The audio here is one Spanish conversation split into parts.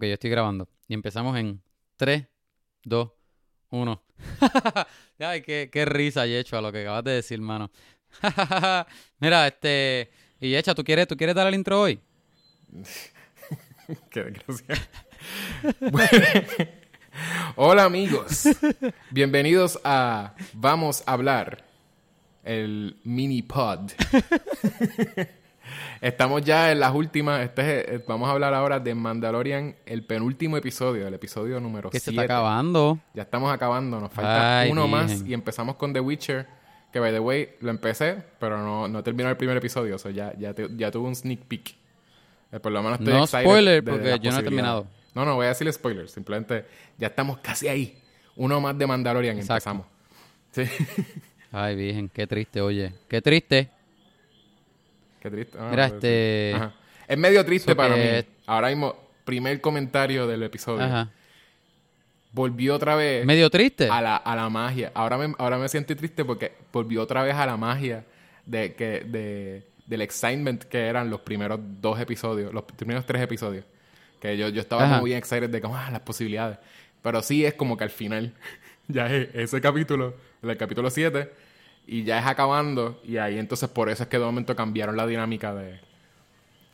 Ok, yo estoy grabando. Y empezamos en 3, 2, 1. Ay, qué, qué risa, Yecho, a lo que acabas de decir, mano. Mira, este... Y Yecha, ¿tú quieres, ¿tú quieres dar el intro hoy? Qué desgracia. Hola amigos, bienvenidos a Vamos a hablar, el mini pod. Estamos ya en las últimas, este es- vamos a hablar ahora de Mandalorian, el penúltimo episodio, el episodio número Que se 7. está acabando. Ya estamos acabando, nos falta Ay, uno más y empezamos con The Witcher, que by the way lo empecé, pero no, no terminó el primer episodio, o sea, ya, ya, te- ya tuve un sneak peek. Eh, por lo menos estoy No spoiler, de porque yo no he terminado. No, no voy a decir spoilers, simplemente ya estamos casi ahí. Uno más de Mandalorian Exacto. empezamos. Sí. Ay, virgen, qué triste, oye. Qué triste. Qué triste. Ah, Mira, pues, este-. Ajá. Es medio triste So para que- mí. Ahora mismo, primer comentario del episodio. Ajá. Volvió otra vez Medio triste. a la, a la magia. Ahora me, ahora me siento triste porque volvió otra vez a la magia de, que, de, del excitement que eran los primeros dos episodios, los primeros tres episodios. Que yo, yo estaba bien excited de como, ah, las posibilidades. Pero sí es como que al final, ya es ese capítulo, el capítulo 7, y ya es acabando, y ahí entonces por eso es que de momento cambiaron la dinámica de...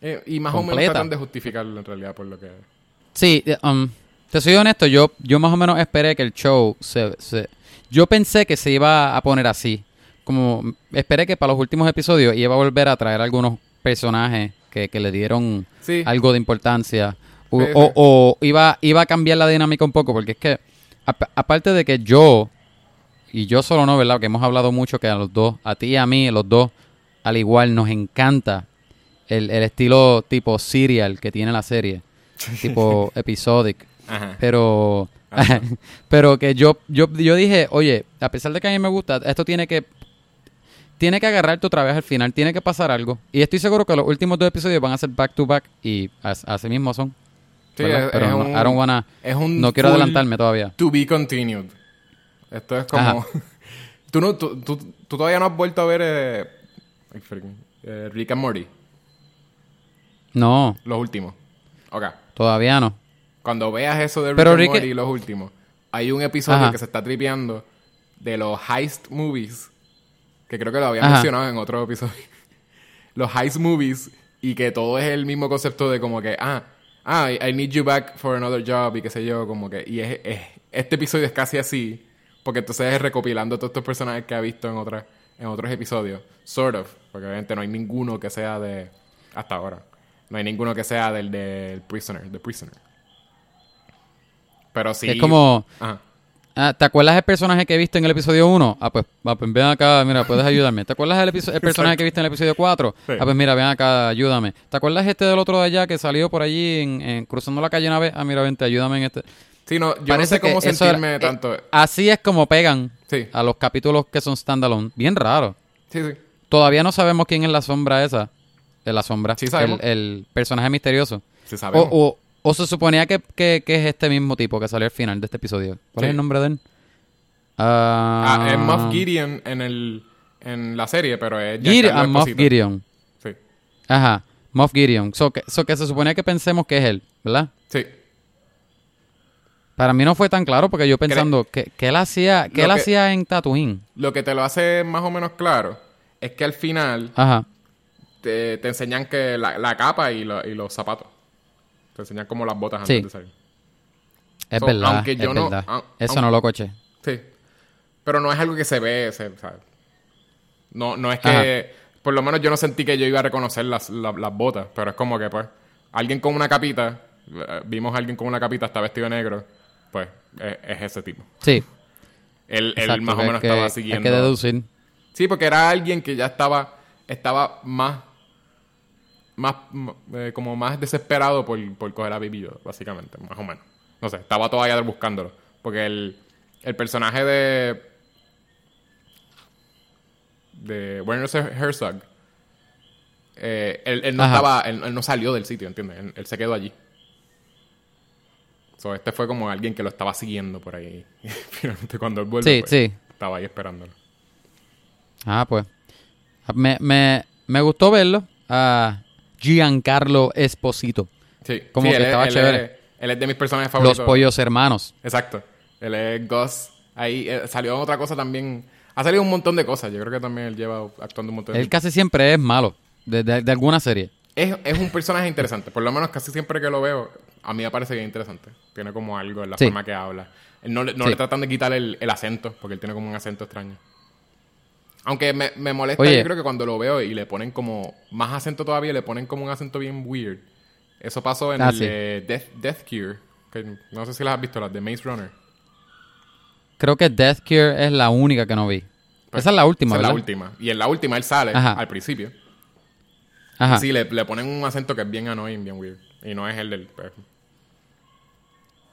eh, y más o menos tratan de justificarlo en realidad por lo que... Sí, um, te soy honesto, yo, yo más o menos esperé que el show se, se- Yo pensé que se iba a poner así. Como esperé que para los últimos episodios iba a volver a traer algunos personajes que, que le dieron Sí. algo de importancia. O, Sí, sí. o- o iba, iba a cambiar la dinámica un poco, porque es que, ap- aparte de que yo, y yo solo no, ¿verdad? Que hemos hablado mucho que a los dos, a ti y a mí, los dos, al igual, nos encanta el, el estilo tipo serial que tiene la serie, tipo episodic. Ajá. Pero, Ajá. pero que yo, yo, yo dije, oye, a pesar de que a mí me gusta, esto tiene que, tiene que agarrarte otra vez al final, tiene que pasar algo. Y estoy seguro que los últimos dos episodios van a ser back to back y as- así mismo son. Sí, ¿verdad? es- pero es no, un- I don't wanna- es un no quiero adelantarme todavía. To be continued. Esto es como... ¿Tú, no, tú, tú, tú todavía no has vuelto a ver eh, eh, Rick and Morty, No, los últimos. Ok. todavía no. Cuando veas eso de Rick Pero and Rick- Morty, los últimos, hay un episodio Ajá. que se está tripeando de los heist movies, que creo que lo había Ajá. mencionado en otro episodio. los heist movies y que todo es el mismo concepto de como que, ah, ah, I I need you back for another job y qué sé yo, como que, y es, es- este episodio es casi así, porque entonces es recopilando todos estos personajes que ha visto en otras en otros episodios, sort of, porque obviamente no hay ninguno que sea de, hasta ahora, no hay ninguno que sea del del Prisoner, The Prisoner. Pero sí. Es como, Ajá. ah, ¿te acuerdas del personaje que viste en el episodio 1? Ah, pues, ah, pues ven acá, mira, puedes ayudarme. ¿Te acuerdas el personaje que viste en el episodio 4? Sí. Ah, pues mira, ven acá, ayúdame. ¿Te acuerdas este del otro de allá que salió por allí en, en- cruzando la calle una vez? Ah, mira, vente, ayúdame en este. Sí, no, yo no Parece sé cómo sentirme era- eh, tanto. Así es como pegan Sí, a los capítulos que son standalone. Bien raro. sí, sí. Todavía no sabemos quién es la sombra esa. De la sombra. Sí sabemos. El, el personaje misterioso. Sí O, sabemos. o, o se suponía que, que- que es este mismo tipo que salió al final de este episodio. ¿Cuál Sí. es el nombre de él? Ah, Ah, es Moff Gideon en, el, en la serie, pero es Gideon- ah, Moff Esposito. Gideon. Sí, Ajá. Moff Gideon. So que, so que se suponía que pensemos que es él, ¿verdad? sí. Para mí no fue tan claro porque yo pensando que, que él hacía, que él que- hacía en Tatooine. Lo que te lo hace más o menos claro es que al final Ajá. te, te enseñan que la, la capa y, lo- y los zapatos. Te enseñan como las botas antes Sí. de salir. Es So, verdad. aunque yo es no- verdad. Eso no lo coché. Sí. Pero no es algo que se ve, se- ¿sabes? No, no es que... Por lo menos yo no sentí que yo iba a reconocer las, la- las botas, pero es como que, pues, alguien con una capita, eh, vimos a alguien con una capita, está vestido de negro, pues, es, es ese tipo. Sí. Él, él más o menos que- estaba Hay siguiendo... que deducir. Sí, porque era alguien que ya estaba, estaba más, más, eh, como más desesperado por, por coger a Baby Yoda, básicamente, más o menos. No sé, estaba todavía buscándolo. Porque el, el personaje de, de Werner Herzog, eh, él, él no Ajá. estaba, él, él no salió del sitio, ¿entiendes? Él, él se quedó allí. So, este fue como alguien que lo estaba siguiendo por ahí. Finalmente, cuando él vuelve, Sí, pues, sí. estaba ahí esperándolo. Ah, pues. Me, me, me gustó verlo a Giancarlo Esposito. Sí, Como sí, que él es- estaba él chévere. Él es de mis personajes Los favoritos. pollos hermanos. Exacto. Él es Gus. Ahí eh, salió otra cosa también. Ha salido un montón de cosas. Yo creo que también él lleva actuando un montón de Él casi siempre es malo. De, de- de alguna serie. Es, es un personaje interesante. Por lo menos casi siempre que lo veo, a mí me parece bien interesante. Tiene como algo en la Sí. forma que habla. No, le- no Sí. le tratan de quitar el, el acento, porque él tiene como un acento extraño. Aunque me, me molesta, Oye. yo creo que cuando lo veo y le ponen como más acento todavía, le ponen como un acento bien weird. Eso pasó en Ah, el sí. de Death, Death Cure. Que no sé si las has visto, las de Maze Runner. Creo que Death Cure es la única que no vi. Pues, Esa es la última, Esa es la ¿verdad? última. Y en la última él sale Ajá. al principio. Ajá. Sí, le, le ponen un acento que es bien annoying, bien weird. Y no es el del...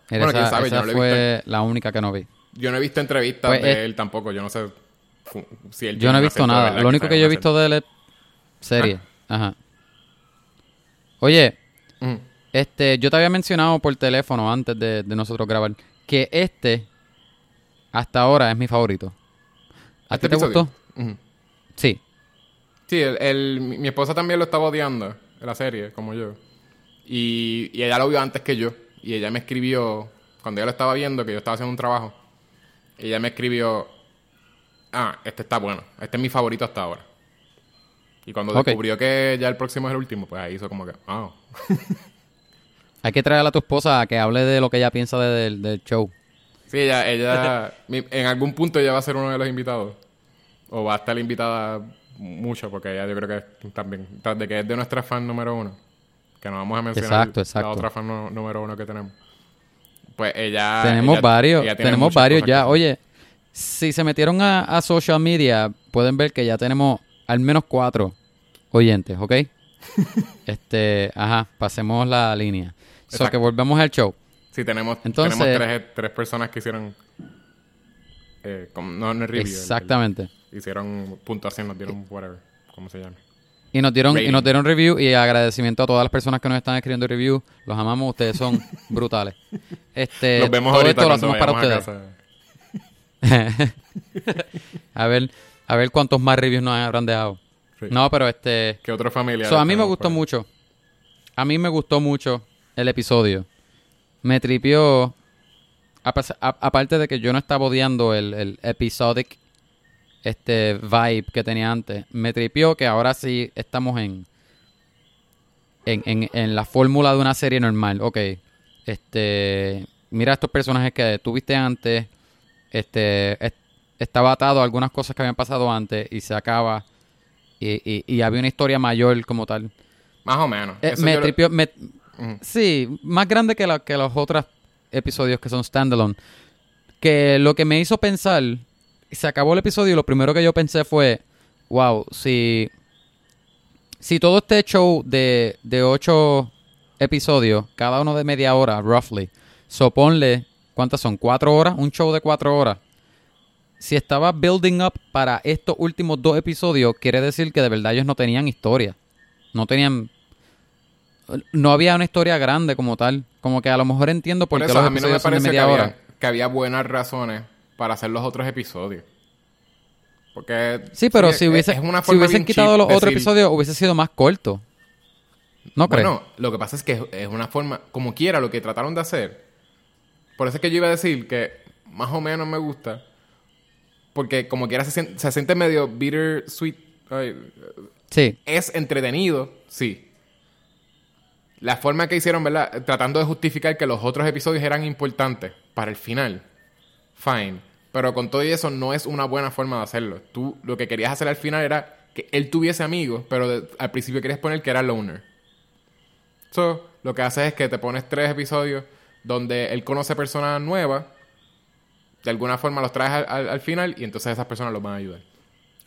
bueno, esa yo no lo fue la única que no vi. Yo no he visto entrevistas Pues, de él tampoco. Yo no sé si él Yo no he visto nada. verdad, Lo único que yo he visto de él es serie. Ajá. Oye. Ujú. este, yo te había mencionado por teléfono antes de, de nosotros grabar que este hasta ahora es mi favorito. ¿A ¿Este ti te episodio? gustó? Sí. Sí, el, el- mi, esposa también lo estaba odiando en la serie, como yo. Y, y ella lo vio antes que yo. Y ella me escribió, cuando ella lo estaba viendo, que yo estaba haciendo un trabajo, ella me escribió, ah, este está bueno, este es mi favorito hasta ahora. Y cuando descubrió que ya el próximo es el último, pues ahí hizo como que, ah, Hay que traer a tu esposa a que hable de lo que ella piensa de- del, del show. Sí, ella, ella mi- en algún punto ella va a ser uno de los invitados. O va a estar invitada mucho, porque ella yo creo que también, de que es de nuestra fan número uno, que no vamos a mencionar Exacto, la otra fan número uno que tenemos. Pues ella... tenemos ella- varios, ella tenemos varios ya. Oye, si se metieron a, a social media, pueden ver que ya tenemos al menos cuatro oyentes, ¿ok? este, ajá, pasemos la línea. So Exacto. que volvemos al show. Sí, tenemos, Entonces- tenemos tres, tres personas que hicieron... Eh, como- no en el review. el- el- Exactamente. hicieron puntuación, nos dieron whatever, ¿cómo se llama? Y nos dieron, y nos dieron review y agradecimiento a todas las personas que nos están escribiendo review. Los amamos, ustedes son brutales. Este, Los vemos todo ahorita esto lo cuando hacemos para a ustedes. a ver, a ver cuántos más reviews nos habrán dejado. Sí. No, pero este, ¿Qué otro familiar? So, a mí me gustó mucho. A mí me gustó mucho el episodio. Me tripió. aparte de que yo no estaba odiando el, el episodic este vibe que tenía antes, me tripió que ahora sí estamos en en, en, en la fórmula de una serie normal. Ok, este, mira estos personajes que tuviste antes, este, es- estaba atado a algunas cosas que habían pasado antes y se acaba y, y, y había una historia mayor como tal. Más o menos. Eh, me lo- tripió, sí, más grande que, la- que los otros episodios que son standalone. Que lo que me hizo pensar, se acabó el episodio y lo primero que yo pensé fue, wow, si, si todo este show de, de ocho episodios, cada uno de media hora, roughly, soponle, ¿cuántas son? ¿Cuatro horas? Un show de cuatro horas. Si estaba building up para estos últimos dos episodios, quiere decir que de verdad ellos no tenían historia. No tenían no había una historia grande como tal. Como que a lo mejor entiendo por, Por qué eso, los a mí no me episodios son de parece que media había, hora. que había buenas razones para hacer los otros episodios. Porque... Sí, pero si, hubiese, es una si forma hubiesen bien quitado los otros decir- episodios, hubiese sido más corto. ¿No crees? Bueno, lo que pasa es que es una forma... Como quiera, lo que trataron de hacer... Por eso es que yo iba a decir que más o menos me gusta. Porque como quiera se siente, se siente medio bitter sweet. ay, Sí. es entretenido, sí. La forma que hicieron, ¿verdad? Tratando de justificar que los otros episodios eran importantes para el final. Fine. Pero con todo y eso no es una buena forma de hacerlo. Tú lo que querías hacer al final era que él tuviese amigos, pero de- al principio querías poner que era loner. So, lo que haces es que te pones tres episodios donde él conoce personas nuevas, de alguna forma los traes al, al- al final y entonces esas personas los van a ayudar.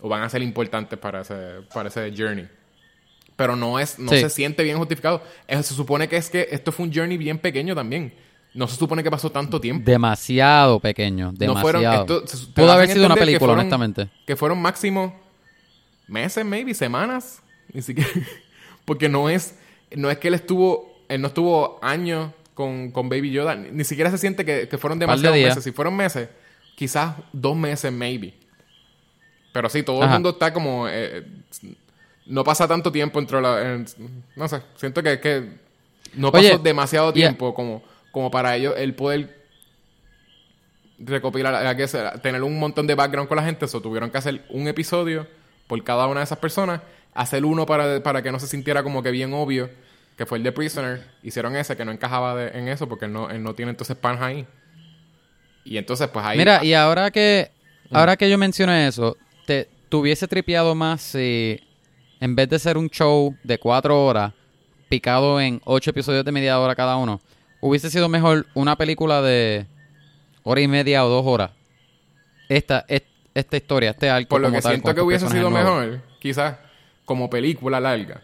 O van a ser importantes para ese, para ese journey. Pero no es, no Sí. se siente bien justificado. Eh, se supone que es que esto fue un journey bien pequeño también. No se supone que pasó tanto tiempo. Demasiado pequeño. No Demasiado. fueron, esto- Pudo haber sido una que película, fueron- honestamente. Que fueron máximo meses, maybe, semanas. Ni siquiera. Porque no es, no es que él estuvo, él no estuvo años con, con Baby Yoda. Ni, ni siquiera se siente que, que fueron de demasiados meses. Si fueron meses, quizás dos meses, maybe. Pero sí, todo el mundo está como. eh, no pasa tanto tiempo entre la. en- no sé, siento que, que no pasó Oye, demasiado tiempo como, como para ellos el poder recopilar, que tener un montón de background con la gente, eso tuvieron que hacer un episodio por cada una de esas personas, hacer uno para, para que no se sintiera como que bien obvio, que fue el de Prisoner, hicieron ese que no encajaba de- en eso porque él no, él no tiene entonces pan ahí. Y entonces pues ahí... Mira, y ahora que ahora que yo mencioné eso, te, hubiese tripeado más si en vez de ser un show de cuatro horas picado en ocho episodios de media hora cada uno, hubiese sido mejor una película de hora y media o dos horas. Esta, es- esta historia, este arco Por lo como que tal, siento que hubiese sido nuevos. mejor, quizás como película larga,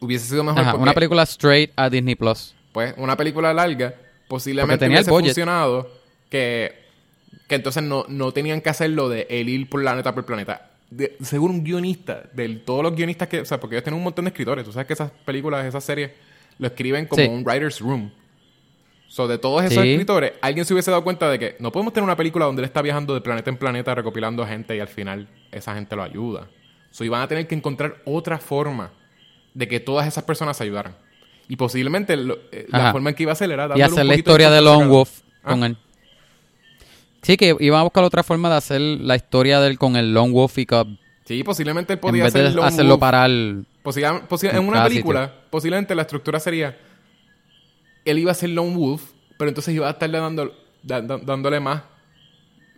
hubiese sido mejor Ajá, porque, una película straight a Disney Plus. pues, una película larga posiblemente tenía hubiese funcionado que, que entonces no, no tenían que hacerlo de el ir por planeta por planeta. De, según un guionista, de todos los guionistas que, o sea, porque ellos tienen un montón de escritores, tú sabes que esas películas, esas series, lo escriben como Sí. un writer's room. So, de todos esos Sí. escritores, alguien se hubiese dado cuenta de que no podemos tener una película donde él está viajando de planeta en planeta recopilando gente y al final esa gente lo ayuda. So, iban a tener que encontrar otra forma de que todas esas personas se ayudaran. Y posiblemente lo- eh, la forma en que iba a ser era Y dándole un hacer la historia de a Lone Wolf Ah. con él. Sí, que iban a buscar otra forma de hacer la historia de él con el Lone Wolf y Cub. Sí, posiblemente él En podía vez hacer de Lone hacerlo Wolf. para el... Posible- posi- en una película, posiblemente la estructura sería. Él iba a ser Lone Wolf, pero entonces iba a estarle dando, da- da- dándole más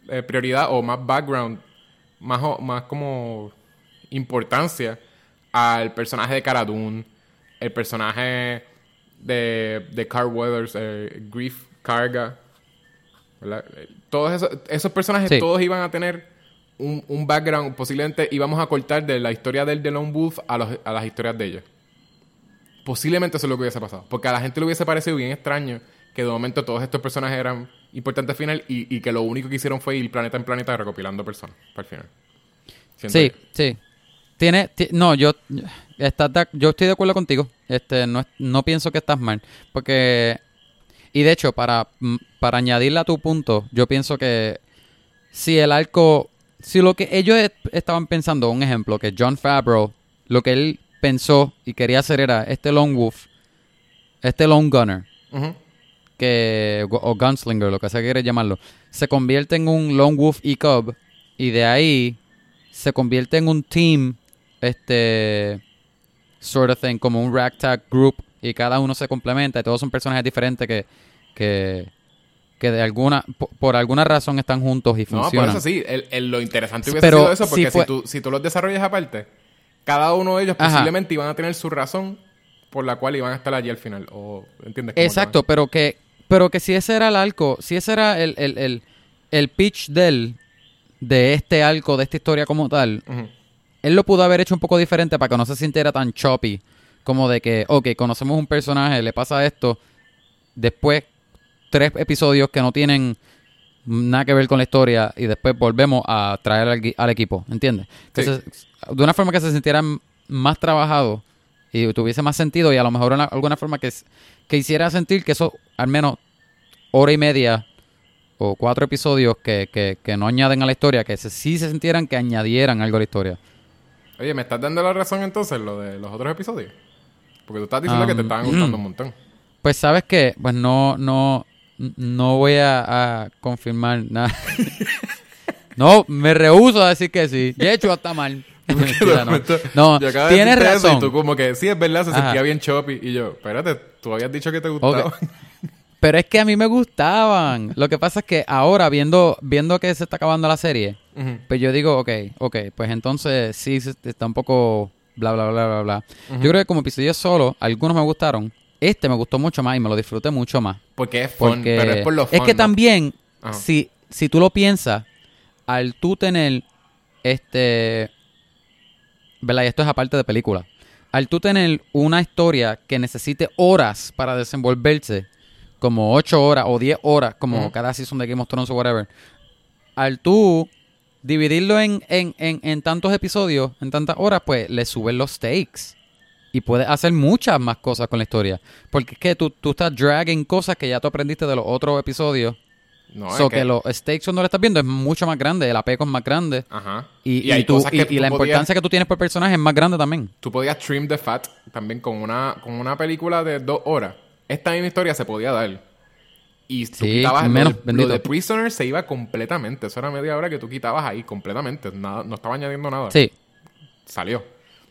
eh, prioridad o más background, más, más como importancia al personaje de Cara Dune, el personaje de, de Carl Weathers, eh, Grief Carga. ¿verdad? Todos esos, esos personajes, Sí. todos iban a tener un, un background, posiblemente íbamos a cortar de la historia del de Lone Wolf a, los- a las historias de ellos. Posiblemente eso es lo que hubiese pasado. Porque a la gente le hubiese parecido bien extraño que de momento todos estos personajes eran importantes al final y, y que lo único que hicieron fue ir planeta en planeta recopilando personas para el final. Siento Sí, sí. Tiene, ti- no, yo, estás de- yo estoy de acuerdo contigo. Este, no, no pienso que estás mal. Porque, y de hecho, para, mm, para añadirle a tu punto, yo pienso que si el arco, si lo que ellos estaban pensando, un ejemplo, que John Favreau, lo que él pensó y quería hacer era este Lone Wolf, este Lone Gunner, que o Gunslinger, lo que sea que quiere llamarlo, se convierte en un Lone Wolf y Cub y de ahí se convierte en un team, este sort of thing, como un ragtag group y cada uno se complementa y todos son personajes diferentes que que, que de alguna po- por, alguna razón están juntos y No, por funcionan. eso sí. El- el- lo interesante hubiese Pero sido eso, porque si fue- si, tú, si tú los desarrollas aparte, cada uno de ellos Ajá. posiblemente iban a tener su razón por la cual iban a estar allí al final. O, ¿Entiendes? Exacto, pero que, pero que si ese era el arco, si ese era el, el, el, el pitch del, de este arco, de esta historia como tal, él lo pudo haber hecho un poco diferente para que no se sintiera tan choppy. Como de que, ok, conocemos un personaje, le pasa esto, después tres episodios que no tienen nada que ver con la historia y después volvemos a traer al, al equipo, ¿entiendes? Sí. De una forma que se sintiera m- más trabajado y tuviese más sentido y a lo mejor una- alguna forma que, que hiciera sentir que eso al menos hora y media o cuatro episodios que, que, que no añaden a la historia, que se, sí se sintieran que añadieran algo a la historia. Oye, ¿me estás dando la razón entonces lo de los otros episodios? Porque tú estás diciendo Um, que te estaban gustando un montón. Pues sabes que, pues no, no, no voy a, a confirmar nada. no, me rehuso a decir que sí. De hecho, está mal. Mentira, no, No, tienes razón. y tú como que, sí, es verdad, se Ajá. sentía bien choppy. Y yo, espérate, tú habías dicho que te gustaba. Ok. Pero es que a mí me gustaban. Lo que pasa es que ahora, viendo, viendo que se está acabando la serie, pues yo digo, ok, ok, pues entonces sí está un poco bla, bla, bla, bla, bla. Yo creo que como episodio solo, algunos me gustaron. Este me gustó mucho más y me lo disfruté mucho más. Porque es fun, Porque pero es por los es que fun, ¿no? también, si, si tú lo piensas, al tú tener este. ¿Verdad? Y esto es aparte de película. Al tú tener una historia que necesite horas para desenvolverse, como 8 horas o 10 horas, como cada season de Game of Thrones o whatever, al tú dividirlo en, en, en, en tantos episodios, en tantas horas, pues le suben los stakes. Y puedes hacer muchas más cosas con la historia. Porque es que tú, tú estás dragging cosas que ya tú aprendiste de los otros episodios. No, so es que, los stakes cuando lo estás viendo es mucho más grande, el apego es más grande. Ajá. Y, y, tú- tú la podías- importancia que tú tienes por personaje es más grande también. Tú podías trim the fat también con una, con una película de dos horas. Esta misma historia se podía dar. Y tú Sí, quitabas menos, lo, de- lo bendito. de Prisoner se iba completamente. Eso era media hora que tú quitabas ahí completamente. Nada, no estaba añadiendo nada. Sí. Salió.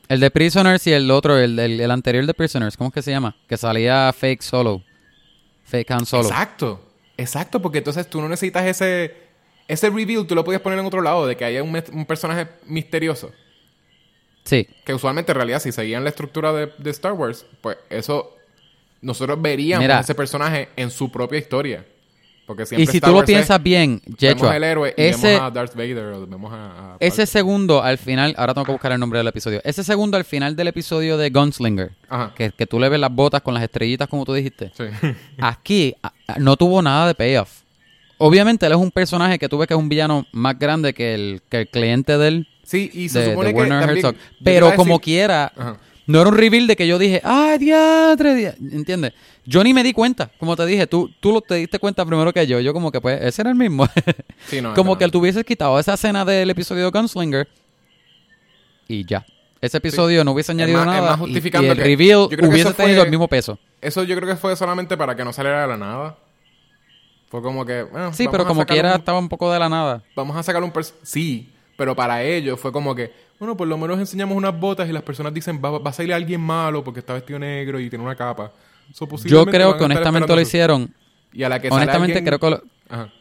El de Prisoners y el otro, el, el, el anterior de Prisoners, ¿cómo es que se llama? Que salía Fake Solo. Fake Han Solo. Exacto. Exacto, porque entonces tú no necesitas ese... Ese reveal tú lo podías poner en otro lado, de que haya un, un personaje misterioso. Sí. Que usualmente en realidad si seguían la estructura de, de Star Wars, pues eso... Nosotros veríamos Mira. ese personaje en su propia historia. Porque siempre Y si Star tú lo Wars es- piensas bien, vemos Yechua, el héroe y ese, vemos a Darth Vader o vemos a... a- ese segundo al final, ahora tengo que buscar el nombre del episodio, ese segundo al final del episodio de Gunslinger, Ajá. que, que tú le ves las botas con las estrellitas como tú dijiste, Sí. aquí a- a- no tuvo nada de payoff. Obviamente él es un personaje que tú ves que es un villano más grande que el, que el cliente de él, Sí, y se de, supone de que Werner también- Herzog. Pero como decir- quiera, Ajá. No era un reveal de que yo dije, ¡ay, diatre! dia-". ¿Entiendes? Yo ni me di cuenta. Como te dije, tú, tú te diste cuenta primero que yo. Yo como que, pues, ese era el mismo. Sí, no, como que no. tú hubieses quitado esa escena del episodio de Gunslinger y ya. Ese episodio no hubiese añadido más- es nada más y- justificando y, el que- reveal yo creo que hubiese fue- tenido el mismo peso. Eso yo creo que fue solamente para que no saliera de la nada. Fue como que... bueno, Sí, pero como quiera un- estaba un poco de la nada. Vamos a sacar un... Sí, pero para ellos fue como que... Bueno, por lo menos enseñamos unas botas y las personas dicen va, va a salir alguien malo porque está vestido negro y tiene una capa. So, Yo creo que honestamente lo hicieron. Y a la que Honestamente alguien- creo que lo, Ajá.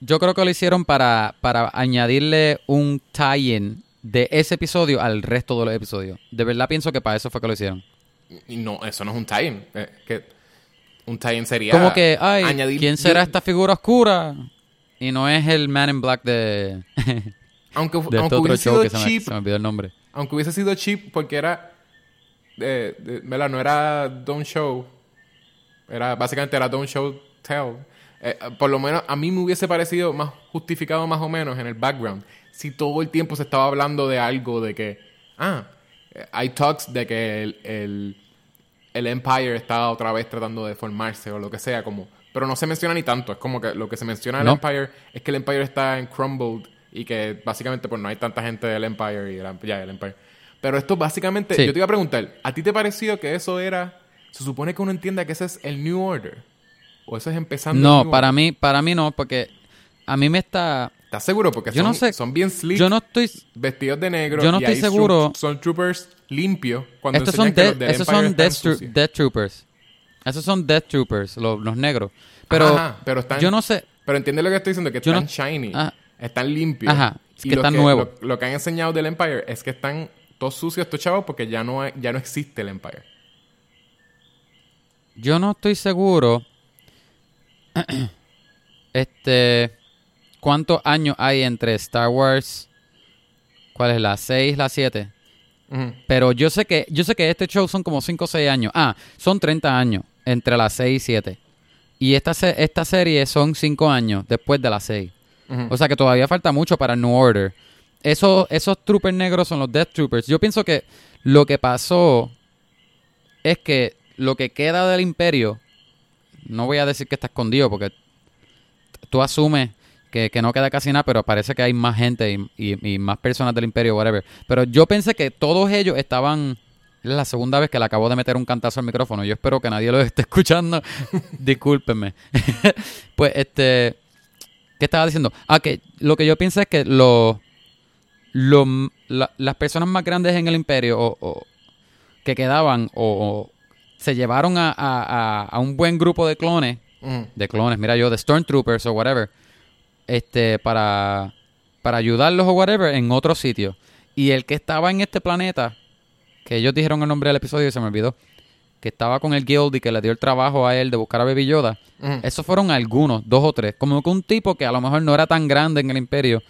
yo creo que lo hicieron para, para añadirle un tie-in de ese episodio al resto de los episodios. De verdad pienso que para eso fue que lo hicieron. No, eso no es un tie-in. eh, que un tie-in sería... Como que, ay, añadir- ¿quién será esta figura oscura? Y no es el Man in Black de, Aunque, de este aunque hubiese sido que se me, cheap, se me olvidó el nombre. aunque hubiese sido cheap porque era... eh, de- ¿verdad? No era Don't Show. Era, básicamente era Don't Show Tell. Eh, por lo menos a mí me hubiese parecido más justificado más o menos en el background. Si todo el tiempo se estaba hablando de algo de que... Ah, eh, hay talks de que el, el, el Empire está otra vez tratando de formarse o lo que sea, como... Pero no se menciona ni tanto. Es como que lo que se menciona del No. Empire es que el Empire está en crumbled y que básicamente pues no hay tanta gente del Empire y el, ya, el Empire. Pero esto básicamente... Sí. Yo te iba a preguntar, ¿a ti te pareció que eso era... Se supone que uno entienda que ese es el New Order? ¿O eso es empezando el No, New para Order? mí, para mí no, porque a mí me está... ¿Estás seguro? Porque Yo son, no sé. son bien sleek, Yo no estoy... vestidos de negro. Yo no y estoy seguro. Son troopers limpios. Cuando Estos son, que de- esos Empire son están Death, Tro-. Death Troopers. Esos son Death Troopers, los, los negros. Pero, Ajá, pero están... yo no sé... Pero entiende lo que estoy diciendo, que Yo no- están shiny, Ah. Están limpios. Ajá, es Y que lo están nuevos. Lo, lo que han enseñado del Empire es que están todos sucios estos chavos porque ya no, hay- ya no existe el Empire. Yo no estoy seguro. este. ¿Cuántos años hay entre Star Wars? ¿Cuál es la 6, la 7? Ujú. Pero yo sé que yo sé que este show son como 5 o 6 años. Ah, son 30 años entre las 6 y 7. Y esta, esta serie son 5 años después de las 6. O sea que todavía falta mucho para New Order. Esos, esos troopers negros son los Death Troopers. Yo pienso que lo que pasó es que lo que queda del imperio, no voy a decir que está escondido porque tú asumes que, que no queda casi nada, pero parece que hay más gente y, y- y más personas del imperio, whatever. Pero yo pensé que todos ellos estaban... Es la segunda vez que le acabo de meter un cantazo al micrófono. Yo espero que nadie lo esté escuchando. Discúlpenme. pues este... ¿Qué estaba diciendo? Ah, que lo que yo pienso es que los lo- la- las personas más grandes en el imperio o, o- que quedaban o, o se llevaron a, a- a- un buen grupo de clones, de clones, mira yo, de Stormtroopers o whatever, este, para, para ayudarlos o whatever en otro sitio. Y el que estaba en este planeta, que ellos dijeron el nombre del episodio y se me olvidó, que estaba con el guild y que le dio el trabajo a él de buscar a Baby Yoda, esos fueron algunos, dos o tres. Como que un tipo que a lo mejor no era tan grande en el imperio.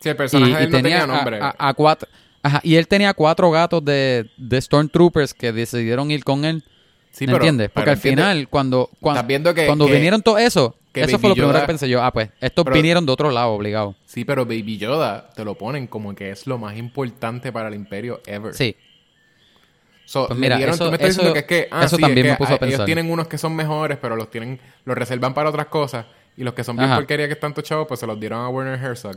Sí, el personaje y, él no tenía nombre. A, a cuatro, ajá, y él tenía cuatro gatos de, de Stormtroopers que decidieron ir con él. sí, ¿Me pero- entiendes? pero Porque al entiende- final, cuando, cuando, que- cuando que- vinieron todo eso, que eso fue lo primero que pensé yo. Ah, pues, estos Pero- vinieron de otro lado, obligado. Sí, pero Baby Yoda te lo ponen como que es lo más importante para el imperio ever. Sí. So, Pues mira, dieron- eso- tú me estás eso- diciendo que es que, ah, eso sí, también es me que puso a a- ellos pensar. tienen unos que son mejores, pero los tienen, los reservan para otras cosas. Y los que son bien Ajá. porquería que están tochados, pues se los dieron a Werner Herzog.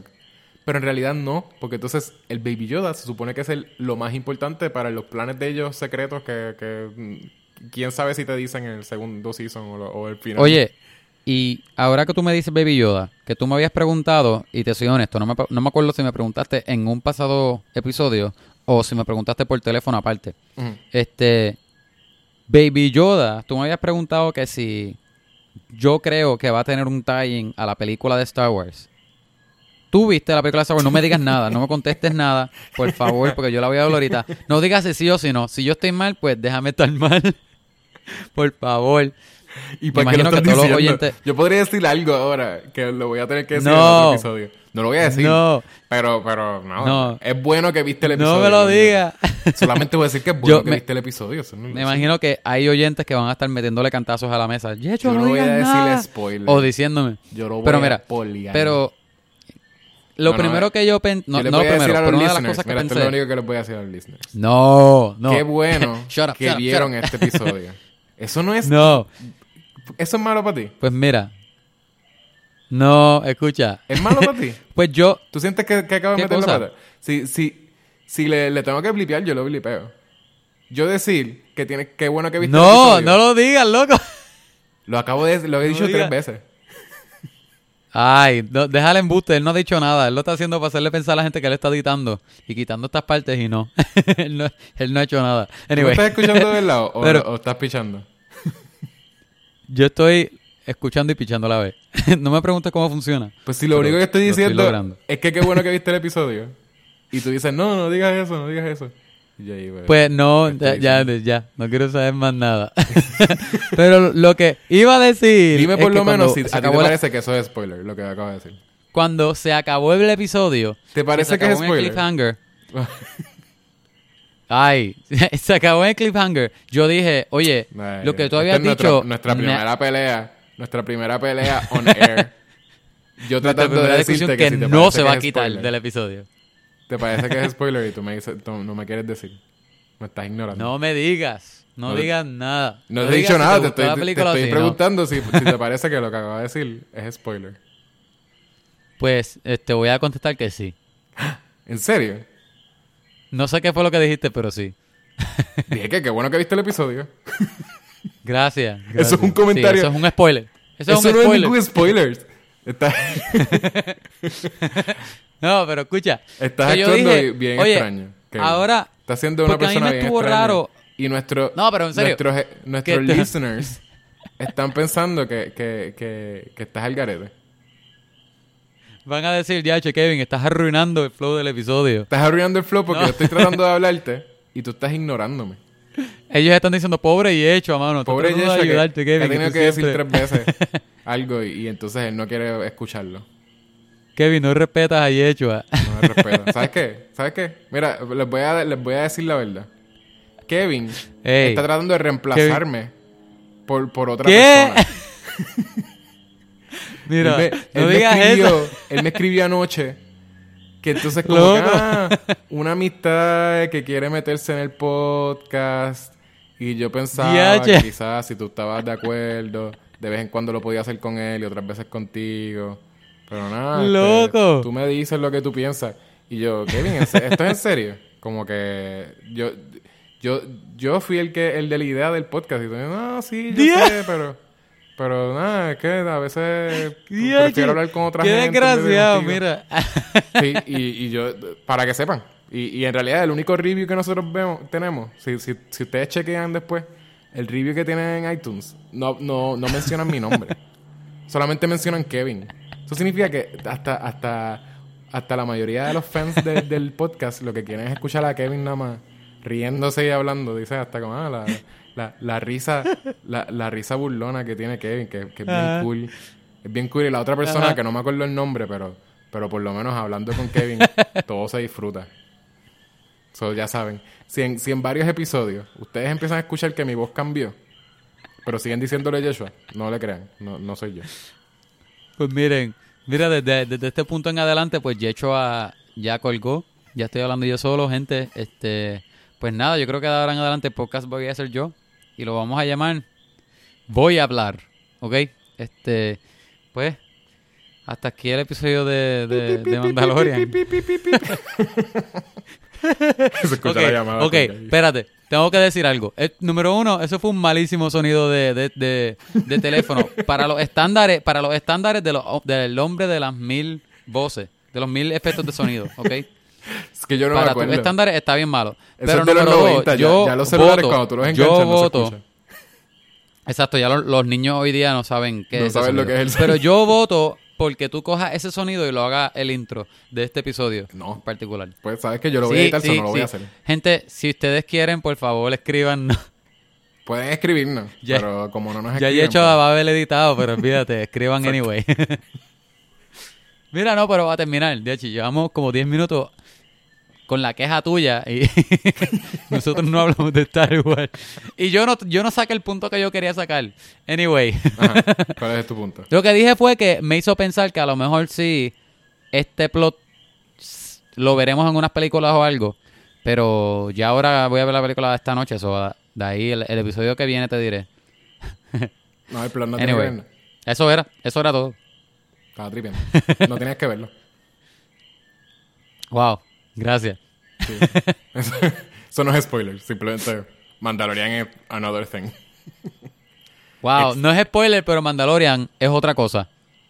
Pero en realidad no, porque entonces el Baby Yoda se supone que es el, lo más importante para los planes de ellos secretos que, que mm, quién sabe si te dicen en el segundo season o, lo- o el final. Oye, Y ahora que tú me dices Baby Yoda, que tú me habías preguntado, y te soy honesto, no me, no me acuerdo si me preguntaste en un pasado episodio o si me preguntaste por teléfono aparte. Este, Baby Yoda, tú me habías preguntado que si yo creo que va a tener un tie-in a la película de Star Wars. Tú viste la película de Star Wars, no me digas nada, no me contestes nada, por favor, porque yo la voy a ver ahorita. No digas si sí o si no. Si yo estoy mal, pues déjame estar mal. Por favor. ¿Y Me por qué lo imagino que todos los oyentes- Yo podría decir algo ahora que lo voy a tener que decir en No. otro episodio. No lo voy a decir. No. Pero, pero, no. No. Es bueno que viste el episodio. No me lo digas. Solamente voy a decir que es bueno Yo que me- viste el episodio. eso no lo Me sé. imagino que hay oyentes que van a estar metiéndole cantazos a la mesa. Yo no voy a nada. spoiler. O diciéndome. Yo lo voy Pero a mira, poliar. pero lo No, primero que yo pensé, no, yo lo primero, pero una de las listeners. cosas que Mira, esto es lo único que les voy a decir a los listeners. No, no. Qué bueno up, que vieron este episodio. Eso no es... No, Eso es malo para ti. pues mira. No, escucha. ¿Es malo para ti? Pues yo, ¿Tú sientes que, que acabo de ¿Qué meter cosa? la pata? Si, si, si le, le tengo que blipear, yo lo blipeo. Yo decir que tiene qué bueno que viste no, no lo digas, loco. Lo acabo de... Lo he No dicho diga. tres veces. Ay, no, déjale embuste, él no ha dicho nada, él lo está haciendo para hacerle pensar a la gente que él está editando y quitando estas partes y no. él, no él no ha hecho nada. ¿Tú estás escuchando de verdad o, Pero- o estás pichando? yo estoy escuchando y pichando a la vez. no me preguntes cómo funciona. Pues si lo único que estoy estoy diciendo logrando. es que qué bueno que viste el episodio. Y tú dices, no, no digas eso, no digas eso. Y ahí, Pues no, ¿qué ya, estoy ya, ya, no quiero saber más nada. Pero lo que iba a decir. Dime es por que lo menos cuando si se a ti te acabó la- parece que eso es spoiler, lo que acabo de decir. Cuando se acabó el episodio. ¿Te parece que es en el spoiler? cliffhanger. Ay, se acabó en el cliffhanger. Yo dije, oye, Ay, lo que tú habías es nuestra- dicho. Nuestra, me- primera pelea, nuestra primera pelea on air. Yo tratando de decirte que, que, si te no se va a quitar spoiler. del episodio. ¿Te parece que es spoiler y tú me dices, tú no me quieres decir? Me estás ignorando. No me digas, no, No- digas nada. No te he dicho si nada, te estoy, te estoy no. preguntando si, si te parece que lo que acabo de decir es spoiler. Pues te voy a contestar que sí. ¿En serio? No sé qué fue lo que dijiste, pero sí. Dije que qué bueno que viste el episodio. Gracias. Eso es un comentario. Sí, eso es un spoiler. Eso, Eso, es un no es spoiler. ningún spoiler. Está- No, pero escucha. estás actuando dije, bien oye, extraño. Ahora, Estás siendo una porque a mí persona me bien estuvo extraña. raro. Y nuestro, No, pero en serio. nuestros, eh, nuestros listeners están pensando que, que, que, que estás al garete. van a decir, ya, che, Kevin, estás arruinando el flow del episodio. Estás arruinando el flow porque No. yo estoy tratando de hablarte y tú estás ignorándome. Ellos están diciendo, pobre y hecho, mano. estoy Pobre Yesha que, ayudarte, que ha tenido que decir tres veces algo y, y entonces él no quiere escucharlo. Kevin, no respetas a Yechua. No me respeta. ¿Sabes qué? ¿Sabes qué? Mira, les voy a, les voy a decir la verdad. Kevin Ey, está tratando de reemplazarme por, por otra ¿Qué? persona. Mira, él me, no él me digas escribió, eso. Él me escribió anoche que entonces como que, ah, una amistad que quiere meterse en el podcast y yo pensaba que quizás si tú estabas de acuerdo, de vez en cuando lo podía hacer con él y otras veces contigo. Pero nada, este, Loco. tú me dices lo que tú piensas. Y yo, Kevin, ¿en se- ¿esto es en serio? Como que yo yo yo fui el que el de la idea del podcast y tú, no, sí, yo Dia- sé, pero pero nada, es que a veces prefiero hablar con otra Qué gente. de desgraciado, mira. Sí, y, y yo, para que sepan. Y, y en realidad el único review que nosotros vemos, tenemos, si, si, si ustedes chequean después, el review que tienen en iTunes, no, no, no mencionan mi nombre. Solamente mencionan Kevin. Eso significa que hasta, hasta, hasta la mayoría de los fans de- del podcast lo que quieren es escuchar a Kevin nada más riéndose y hablando. Dice hasta como, ah, la, la, la risa, la, la risa burlona que tiene Kevin, que, que es bien cool. Es bien cool. Y la otra persona, Ajá. que no me acuerdo el nombre, pero, pero por lo menos hablando con Kevin, todo se disfruta. So, ya saben. Si en, si en varios episodios ustedes empiezan a escuchar que mi voz cambió, pero siguen diciéndole Joshua, no le crean. No, no soy yo. Pues miren, mira, desde, desde este punto en adelante, pues Yechua ya colgó. Ya estoy hablando yo solo, gente. Este, pues nada, yo creo que de ahora en adelante el podcast voy a hacer yo. Y lo vamos a llamar Voy a hablar. ¿Ok? Este, pues, hasta aquí el episodio de, de, de Mandalorian. Se escucha Ok, la llamada. ok, espérate. tengo que decir algo. Eh, número uno, eso fue un malísimo sonido de, de, de- de teléfono. para los estándares, para los estándares de los, del hombre de las mil voces, de los mil efectos de sonido, ¿ok? Es que yo no me para tus acuerdo. estándares está bien malo. Eso Pero es de los número 90, dos, ya- yo ya los celulares voto- cuando tú los yo enganchas no se. Exacto, ya lo- los niños hoy día no saben qué No es saben lo que es el Pero sonido. yo voto porque tú cojas ese sonido y lo hagas el intro de este episodio No. en particular. Pues sabes que yo lo voy a Sí, editar, eso sí, no lo voy a hacer. Gente, si ustedes quieren, por favor, escriban. Pueden escribirnos, Ya- pero como no nos ya escriben... he hecho pues- a Babel editado, pero olvídate, escriban anyway. Mira, no, pero va a terminar. De hecho, llevamos como 10 minutos con la queja tuya y nosotros no hablamos de Star Wars. Y yo no, yo no saqué el punto que yo quería sacar. Anyway. Ajá. ¿Cuál es tu punto? Lo que dije fue que me hizo pensar que a lo mejor sí este plot lo veremos en unas películas o algo. Pero ya ahora voy a ver la película esta noche. Eso, de ahí el, el episodio que viene te diré. No, el plan no tiene que Anyway, eso era, eso era todo. Estaba tripeando. No tenías que verlo. Wow, gracias. Sí. Eso, no es spoiler. Simplemente Mandalorian es another thing. Wow, no es spoiler, pero Mandalorian es otra cosa.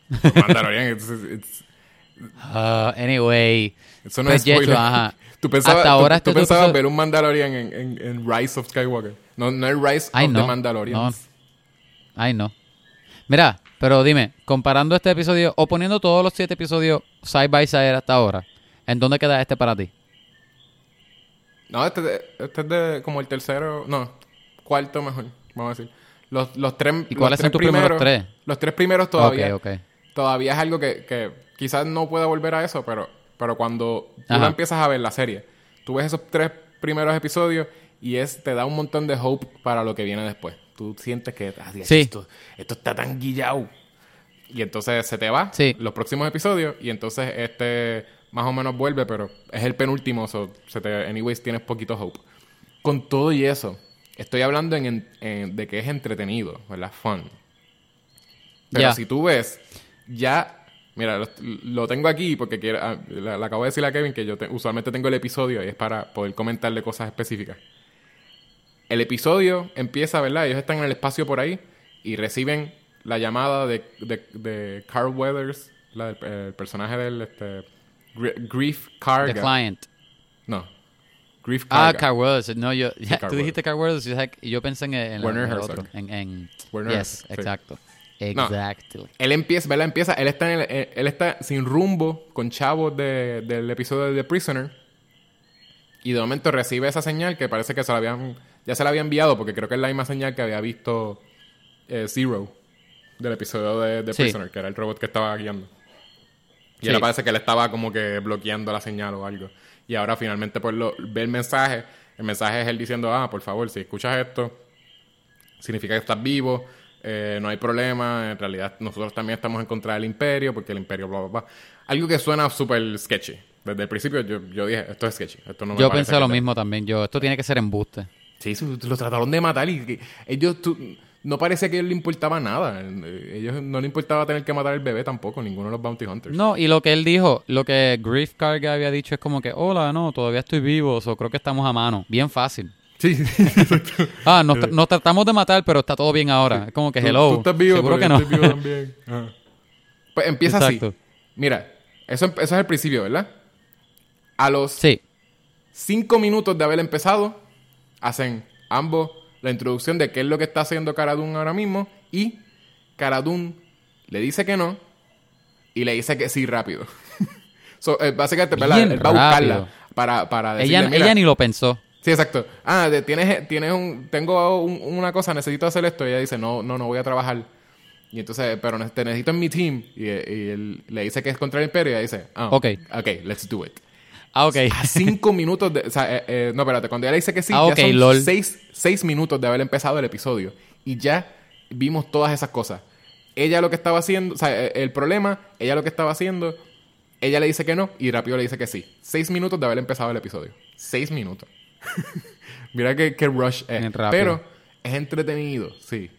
Mandalorian, it's- it's- Ah, anyway. eso no Pues, es spoiler. Yecho, ajá. Tú pensabas, Hasta tú- ahora tú, este pensabas episodio- ver un Mandalorian en, en- en Rise of Skywalker. No, no el Rise Ay, of no. the Mandalorian. No. Ay, no. Mira, pero dime, comparando este episodio o poniendo todos los siete episodios side by side hasta ahora, ¿en dónde queda este para ti? No, este, este es de como el tercero, no, cuarto mejor, vamos a decir. Los, los tres, ¿Y los cuáles son tus primeros tres? Los tres primeros todavía, Ok, ok. todavía es algo que, que quizás no pueda volver a eso, pero, pero cuando tú Ajá. empiezas a ver la serie, tú ves esos tres primeros episodios y es te da un montón de hope para lo que viene después. Tú sientes que ah, Sí. esto, esto está tan guillado. Y entonces se te va Sí. los próximos episodios y entonces este más o menos vuelve, pero es el penúltimo, so se te, anyways tienes poquito hope. Con todo y eso, estoy hablando en, en- en- de que es entretenido, ¿verdad? Fun. Pero si tú ves, ya, mira, lo, lo tengo aquí porque quiero, ah, le, le acabo de decir a Kevin que yo te- usualmente tengo el episodio y es para poder comentarle cosas específicas. El episodio empieza, ¿verdad? Ellos están en el espacio por ahí y reciben la llamada de, de, de Carl Weathers, la el personaje del este, Gr- Grief Carga. The Client. No. Grief Ah, Carga. Carl Weathers. No, yo, Carl tú dijiste Weathers y yo- pensé en, en, Werner en el Herzog. otro. En, en, Werner yes, Herzog, exacto. No. Exacto. Él empieza, ¿verdad? Empieza, él está, en el- eh, él está sin rumbo con chavos de- del episodio de The Prisoner. Y de momento recibe esa señal que parece que se la habían, ya se la había enviado porque creo que es la misma señal que había visto eh, Zero del episodio de The Sí. Prisoner, que era el robot que estaba guiando. Y Sí. ahora parece que él estaba como que bloqueando la señal o algo. Y ahora finalmente pues lo, ve el mensaje. El mensaje es él diciendo, ah, por favor, si escuchas esto, significa que estás vivo, eh, no hay problema, en realidad nosotros también estamos en contra del imperio, porque el imperio, bla, bla, bla. Algo que suena súper sketchy. Desde el principio yo, yo dije, esto es sketchy. Esto no me Yo pensé lo mismo también. Yo, esto tiene que ser embuste. Sí, lo trataron de matar y ellos, tú- no parecía que a ellos le importaba nada. Eh, Ellos no le importaba tener que matar al bebé tampoco, ninguno de los bounty hunters. No, y lo que él dijo, lo que Grief Carga había dicho es como que, hola, no, todavía estoy vivo, o creo que estamos a mano. Bien fácil. Sí, sí, exacto. Ah, nos, tra- nos tratamos de matar, pero está todo bien ahora. Es como que Tú- hello. Tú, estás vivo, Seguro pero que yo no. estoy vivo también. Ajá. Pues empieza Exacto. así. Mira, eso, eso es el principio, ¿verdad? A los Sí. cinco minutos de haber empezado, hacen ambos la introducción de qué es lo que está haciendo Cara Dune ahora mismo y Cara Dune le dice que no y le dice que sí rápido. so, eh, básicamente, ¿verdad? Él va a buscarla para, para decirle, Ella, "Mira, ella ni lo pensó. Sí, exacto. Ah, tienes, tienes un, tengo un- una cosa, necesito hacer esto. Y ella dice, no, no, no voy a trabajar. Y entonces, pero te necesito en mi team. Y, y él le dice que es contra el imperio. Y ella dice, ah, Ok. ok, let's do it. Ah, ok. A cinco minutos de, o sea, eh, eh, no, espérate, cuando ella le dice que sí, Ah, ya son lol. Seis, seis minutos de haber empezado el episodio. Y ya vimos todas esas cosas. Ella lo que estaba haciendo, o sea, eh, el problema, ella lo que estaba haciendo, ella le dice que no y rápido le dice que sí. Seis minutos de haber empezado el episodio. Seis minutos. Mira qué, qué rush es. Pero es entretenido, sí.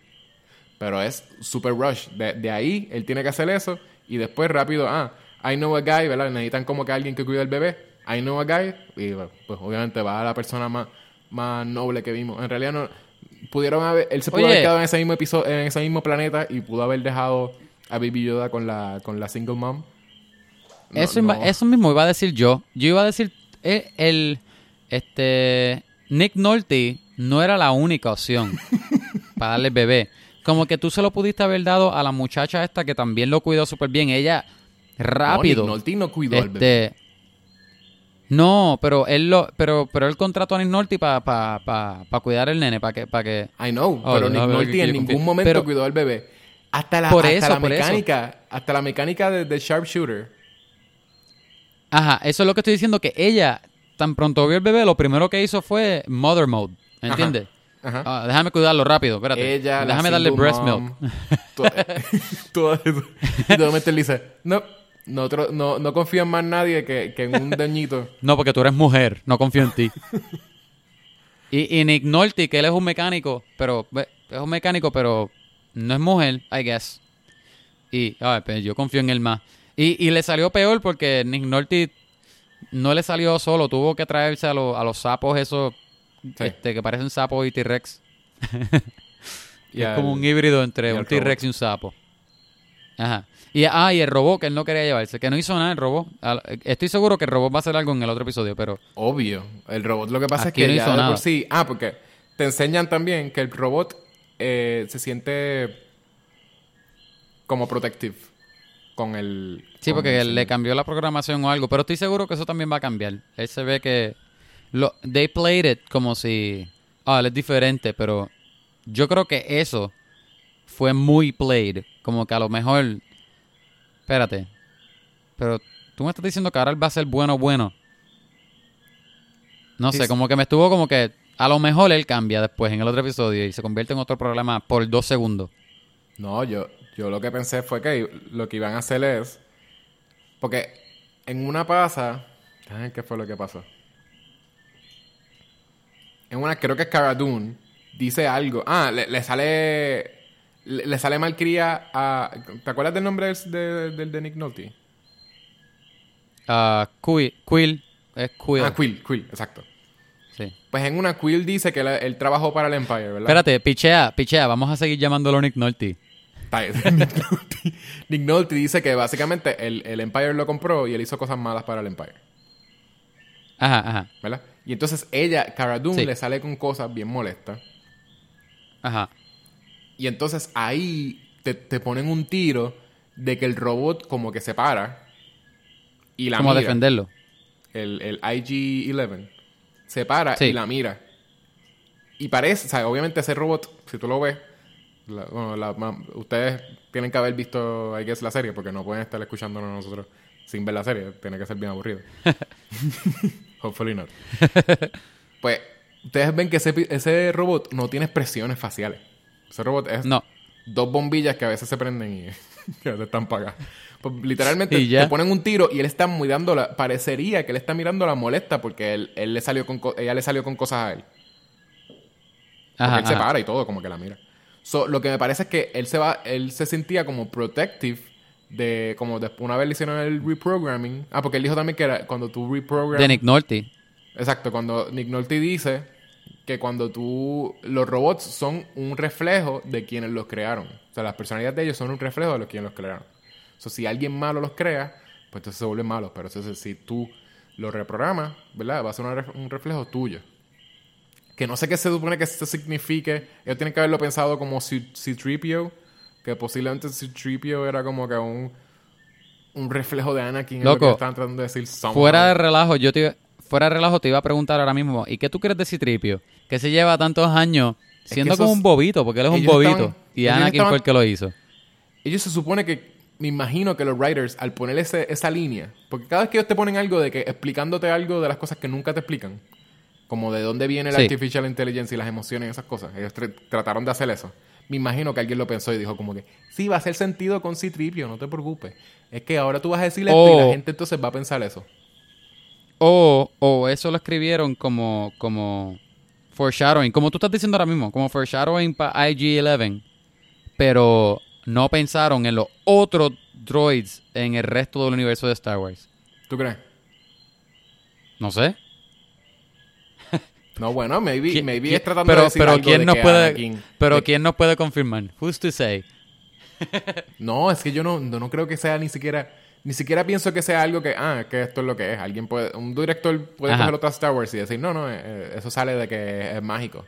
Pero es super rush. De, de ahí él tiene que hacer eso y después rápido, ah, I know a guy, ¿verdad? Necesitan como que alguien que cuide al bebé. I know a guy y pues obviamente va a la persona más, más noble que vimos. En realidad no pudieron haber, él se pudo Oye. haber quedado en ese mismo episodio, en ese mismo planeta y pudo haber dejado a Baby Yoda con la con la single mom. No, eso, no. iba- eso mismo iba a decir yo. Yo iba a decir, eh, el, este, Nick Nolte no era la única opción para darle el bebé. Como que tú se lo pudiste haber dado a la muchacha esta que también lo cuidó súper bien. Ella, rápido. No, Nick Nolte no cuidó al bebé. No, pero él lo, pero, pero él contrató a Nick Nolte para pa, pa, pa cuidar el nene, para que, para que. I know, Oh, pero Nick Nolte en ningún confío. momento Pero- cuidó al bebé. Hasta la, Por hasta eso, la por eso. mecánica, hasta la mecánica de, de Sharpshooter. Ajá, eso es lo que estoy diciendo, que ella, tan pronto vio el bebé, lo primero que hizo fue mother mode, ¿entiendes? Ajá. Ah, déjame cuidarlo rápido, espérate. Ella, déjame darle breast mom, milk. Todo, todo. Y de momento él dice, no, nosotros no, no confío en más nadie que, que en un doñito. No, porque tú eres mujer, no confío en ti. y, y Nick Nolte, que él es un mecánico, pero es un mecánico, pero no es mujer, I guess. Y ay, pues yo confío en él más. Y, y le salió peor porque Nick Nolte no le salió solo, tuvo que traerse a, los- a los sapos esos Sí. este, que parecen sapos y T-Rex. Y es como un híbrido entre un T-Rex y un sapo. Ajá. Y, ah, y el robot que él no quería llevarse, que no hizo nada el robot. Estoy seguro que el robot va a hacer algo en el otro episodio, pero Obvio. El robot lo que pasa Aquí es que no ya hizo nada. por sí... Ah, porque te enseñan también que el robot eh, se siente como protective con el... sí, con porque el le cambió la programación o algo. Pero estoy seguro que eso también va a cambiar. Él se ve que. Lo, they played it como si. Ah, él es diferente, pero yo creo que eso fue muy played. Como que a lo mejor. Espérate. Pero tú me estás diciendo que ahora él va a ser bueno, bueno. No sé, como que me estuvo como que. A lo mejor él cambia después en el otro episodio y se convierte en otro programa por dos segundos. No, yo, yo lo que pensé fue que lo que iban a hacer es... Porque en una pasa... Ay, ¿Qué fue lo que pasó? En una, creo que es Cara Dune, dice algo. Ah, le, le sale... Le, le sale malcría a... ¿Te acuerdas del nombre del de, del de Nick Nolte? Ah, Quill, Quill. Es Quill. Ah, Quill, Quill, exacto. Sí. Pues en una Quill dice que él, él trabajó para el Empire, ¿verdad? Espérate, pichea, pichea. Vamos a seguir llamándolo Nick Nolte. Nick Nolte. Nick Nolte dice que básicamente el, el Empire lo compró y él hizo cosas malas para el Empire. Ajá, ajá, ¿Verdad? Y entonces ella, Cara Dune, Sí. le sale con cosas bien molestas. ajá. Y entonces ahí te, te ponen un tiro de que el robot como que se para y la Como mira. defenderlo. El, el IG-11 se para Sí. y la mira. Y parece, o sea, obviamente ese robot, si tú lo ves, la- bueno, la- ma- ustedes tienen que haber visto, I guess, la serie, porque no pueden estar escuchándonos nosotros sin ver la serie. Tiene que ser bien aburrido. Hopefully not. pues, ustedes ven que ese, ese robot no tiene expresiones faciales. Ese robot es No. dos bombillas que a veces se prenden y que a veces están apagadas. Pues, literalmente le ponen un tiro y él está mirando la, parecería que él está mirando la molesta porque él, él le salió con co- ella le salió con cosas a él. Porque Ajá, él se ajá. para y todo, como que la mira. So, lo que me parece es que él se va, él se sentía como protective de, como después una vez le hicieron el reprogramming. Ah, porque él dijo también que era cuando tú reprogram. De Nick Nolte. Exacto, cuando Nick Nolte dice que cuando tú, los robots son un reflejo de quienes los crearon. O sea, las personalidades de ellos son un reflejo de los quienes los crearon. O sea, si alguien malo los crea, pues entonces se vuelven malos. Pero entonces si tú lo reprogramas, ¿verdad? Va a ser un reflejo tuyo. Que no sé qué se supone que esto signifique. Ellos tienen que haberlo pensado como C- C-3PO. Que posiblemente C-3PO era como que un, un reflejo de Anakin. es lo Loco, que estaban tratando de decir. somehow. Fuera de relajo, yo te iba- fuera de relajo te iba a preguntar ahora mismo, ¿y qué tú crees de Citripio? Que se lleva tantos años siendo como un bobito, porque él es un bobito. estaban- y Anakin estaban- fue el que lo hizo. ellos se supone que me imagino que los writers al poner ese- esa línea porque cada vez que ellos te ponen algo de que explicándote algo de las cosas que nunca te explican como de dónde viene la Sí. artificial intelligence y las emociones y esas cosas ellos tr- trataron de hacer eso me imagino que alguien lo pensó y dijo como que sí va a hacer sentido con Citripio no te preocupes es que ahora tú vas a decirle esto y la gente entonces va a pensar eso O, o eso lo escribieron como, como foreshadowing, como tú estás diciendo ahora mismo, como foreshadowing para IG-11, pero no pensaron en los otros droids en el resto del universo de Star Wars. ¿tú crees? No sé. No, bueno, maybe, ¿Qui- maybe es tratando pero, de decir pero algo quién de nos que puede, Anakin- pero de- quién nos puede confirmar? Who's to say? No, es que yo no, no, no creo que sea ni siquiera... Ni siquiera pienso que sea algo que, ah, que esto es lo que es. Alguien puede, un director puede Ajá. coger otra Star Wars y decir, no, no, eh, eh, eso sale de que es mágico.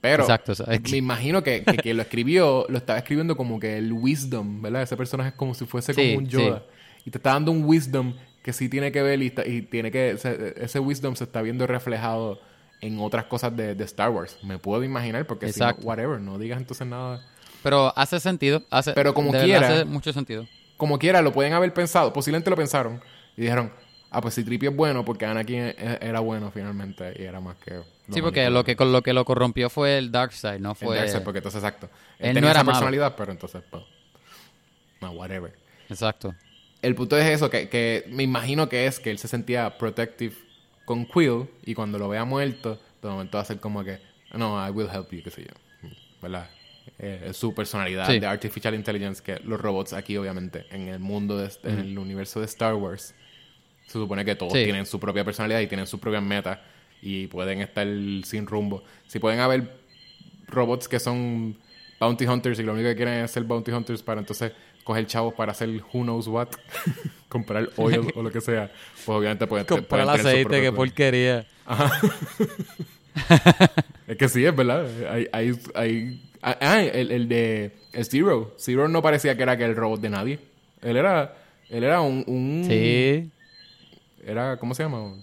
Pero Exacto, me imagino que, que quien lo escribió, lo estaba escribiendo como que el wisdom, ¿verdad? Ese personaje es como si fuese Sí, como un Yoda. Y te está dando un wisdom que sí tiene que ver y, está- y tiene que... se- ese wisdom se está viendo reflejado en otras cosas de, de Star Wars. Me puedo imaginar porque si no, Exacto. whatever, no digas entonces nada... Pero hace sentido. Hace, Pero como quiera- Hace mucho sentido. Como quiera, lo pueden haber pensado, posiblemente lo pensaron y dijeron, ah, pues si Tripio es bueno, porque Anakin e- era bueno finalmente y era más que... Sí, porque lo que, con lo que lo corrompió fue el Dark Side, no fue... fue... porque entonces, exacto. Él, Él tenía no era esa malo. personalidad, pero entonces, pues... No, whatever. Exacto. El punto es eso, que, que me imagino que es que él se sentía protective con Quill y cuando lo vea muerto, de momento va a ser como que, no, I will help you, qué sé yo. ¿Verdad? Eh, su personalidad Sí. de Artificial Intelligence, que los robots aquí, obviamente, en el mundo, de, en el universo de Star Wars, se supone que todos Sí. tienen su propia personalidad y tienen sus propias metas y pueden estar sin rumbo. Si pueden haber robots que son bounty hunters y lo único que quieren es ser bounty hunters para entonces coger chavos para hacer who knows what, comprar oil o lo que sea, pues obviamente pueden, Comprar pueden aceite, qué porquería. Es que sí, es verdad. Hay, hay, hay- ah, ah, el, el de Zero. Zero no parecía que era que el robot de nadie. Él era, él era un, un- Sí. era, ¿cómo se llama?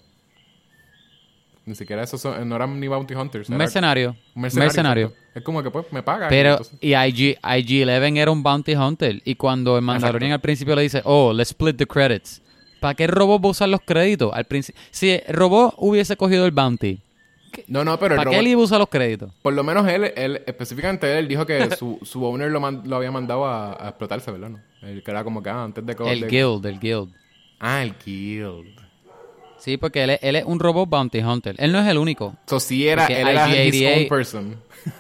Ni siquiera esos son, no eran ni bounty hunters. Un era mercenario. un mercenario. exacto. Es como que pues me paga. Pero, entonces- y IG, IG-11 era un bounty hunter. Y cuando el Mandalorian al principio le dice, oh, let's split the credits. ¿Para qué el robot va a usar los créditos? Al principio, si el robot hubiese cogido el bounty, no, no, pero el ¿para qué robot, él iba a usar los créditos? por lo menos él, él específicamente él dijo que su, su owner lo, man- lo había mandado a, a explotarse, ¿verdad? No? El que era como que ah, antes de. El de- guild, el guild. Ah, el guild. Sí, porque él es, él es un robot bounty hunter. Él no es el único. So sí era, Porque él era his IG-88 own person.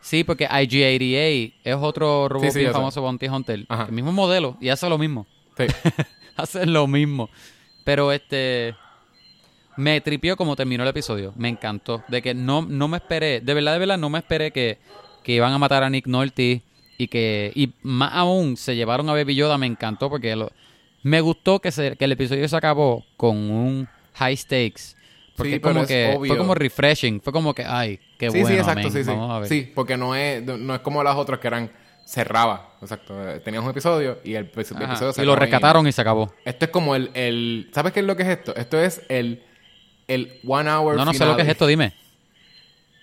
Sí, porque IG-88 es otro robot Sí, sí, bien yo sé. famoso bounty hunter. Ajá. El mismo modelo y hace lo mismo. Sí. hace lo mismo. Pero este me tripió como terminó el episodio. Me encantó. De que no, no me esperé, de verdad, de verdad, no me esperé que, que iban a matar a Nick Nolte y que, y más aún, se llevaron a Baby Yoda. Me encantó porque lo- me gustó que, se, que el episodio se acabó con un high stakes. Porque Sí, como que obvio. fue como refreshing. Fue como que, ay, qué sí, bueno. sí, exacto, sí, sí. Vamos a ver. Sí, porque no es, no es como las otras que eran cerraba. Exacto. Tenías un episodio y el, episodio se Y lo rescataron y se acabó. Esto es como el, el... ¿Sabes qué es lo que es esto? Esto es el... El one hour No, no sé finale. lo que es esto, dime.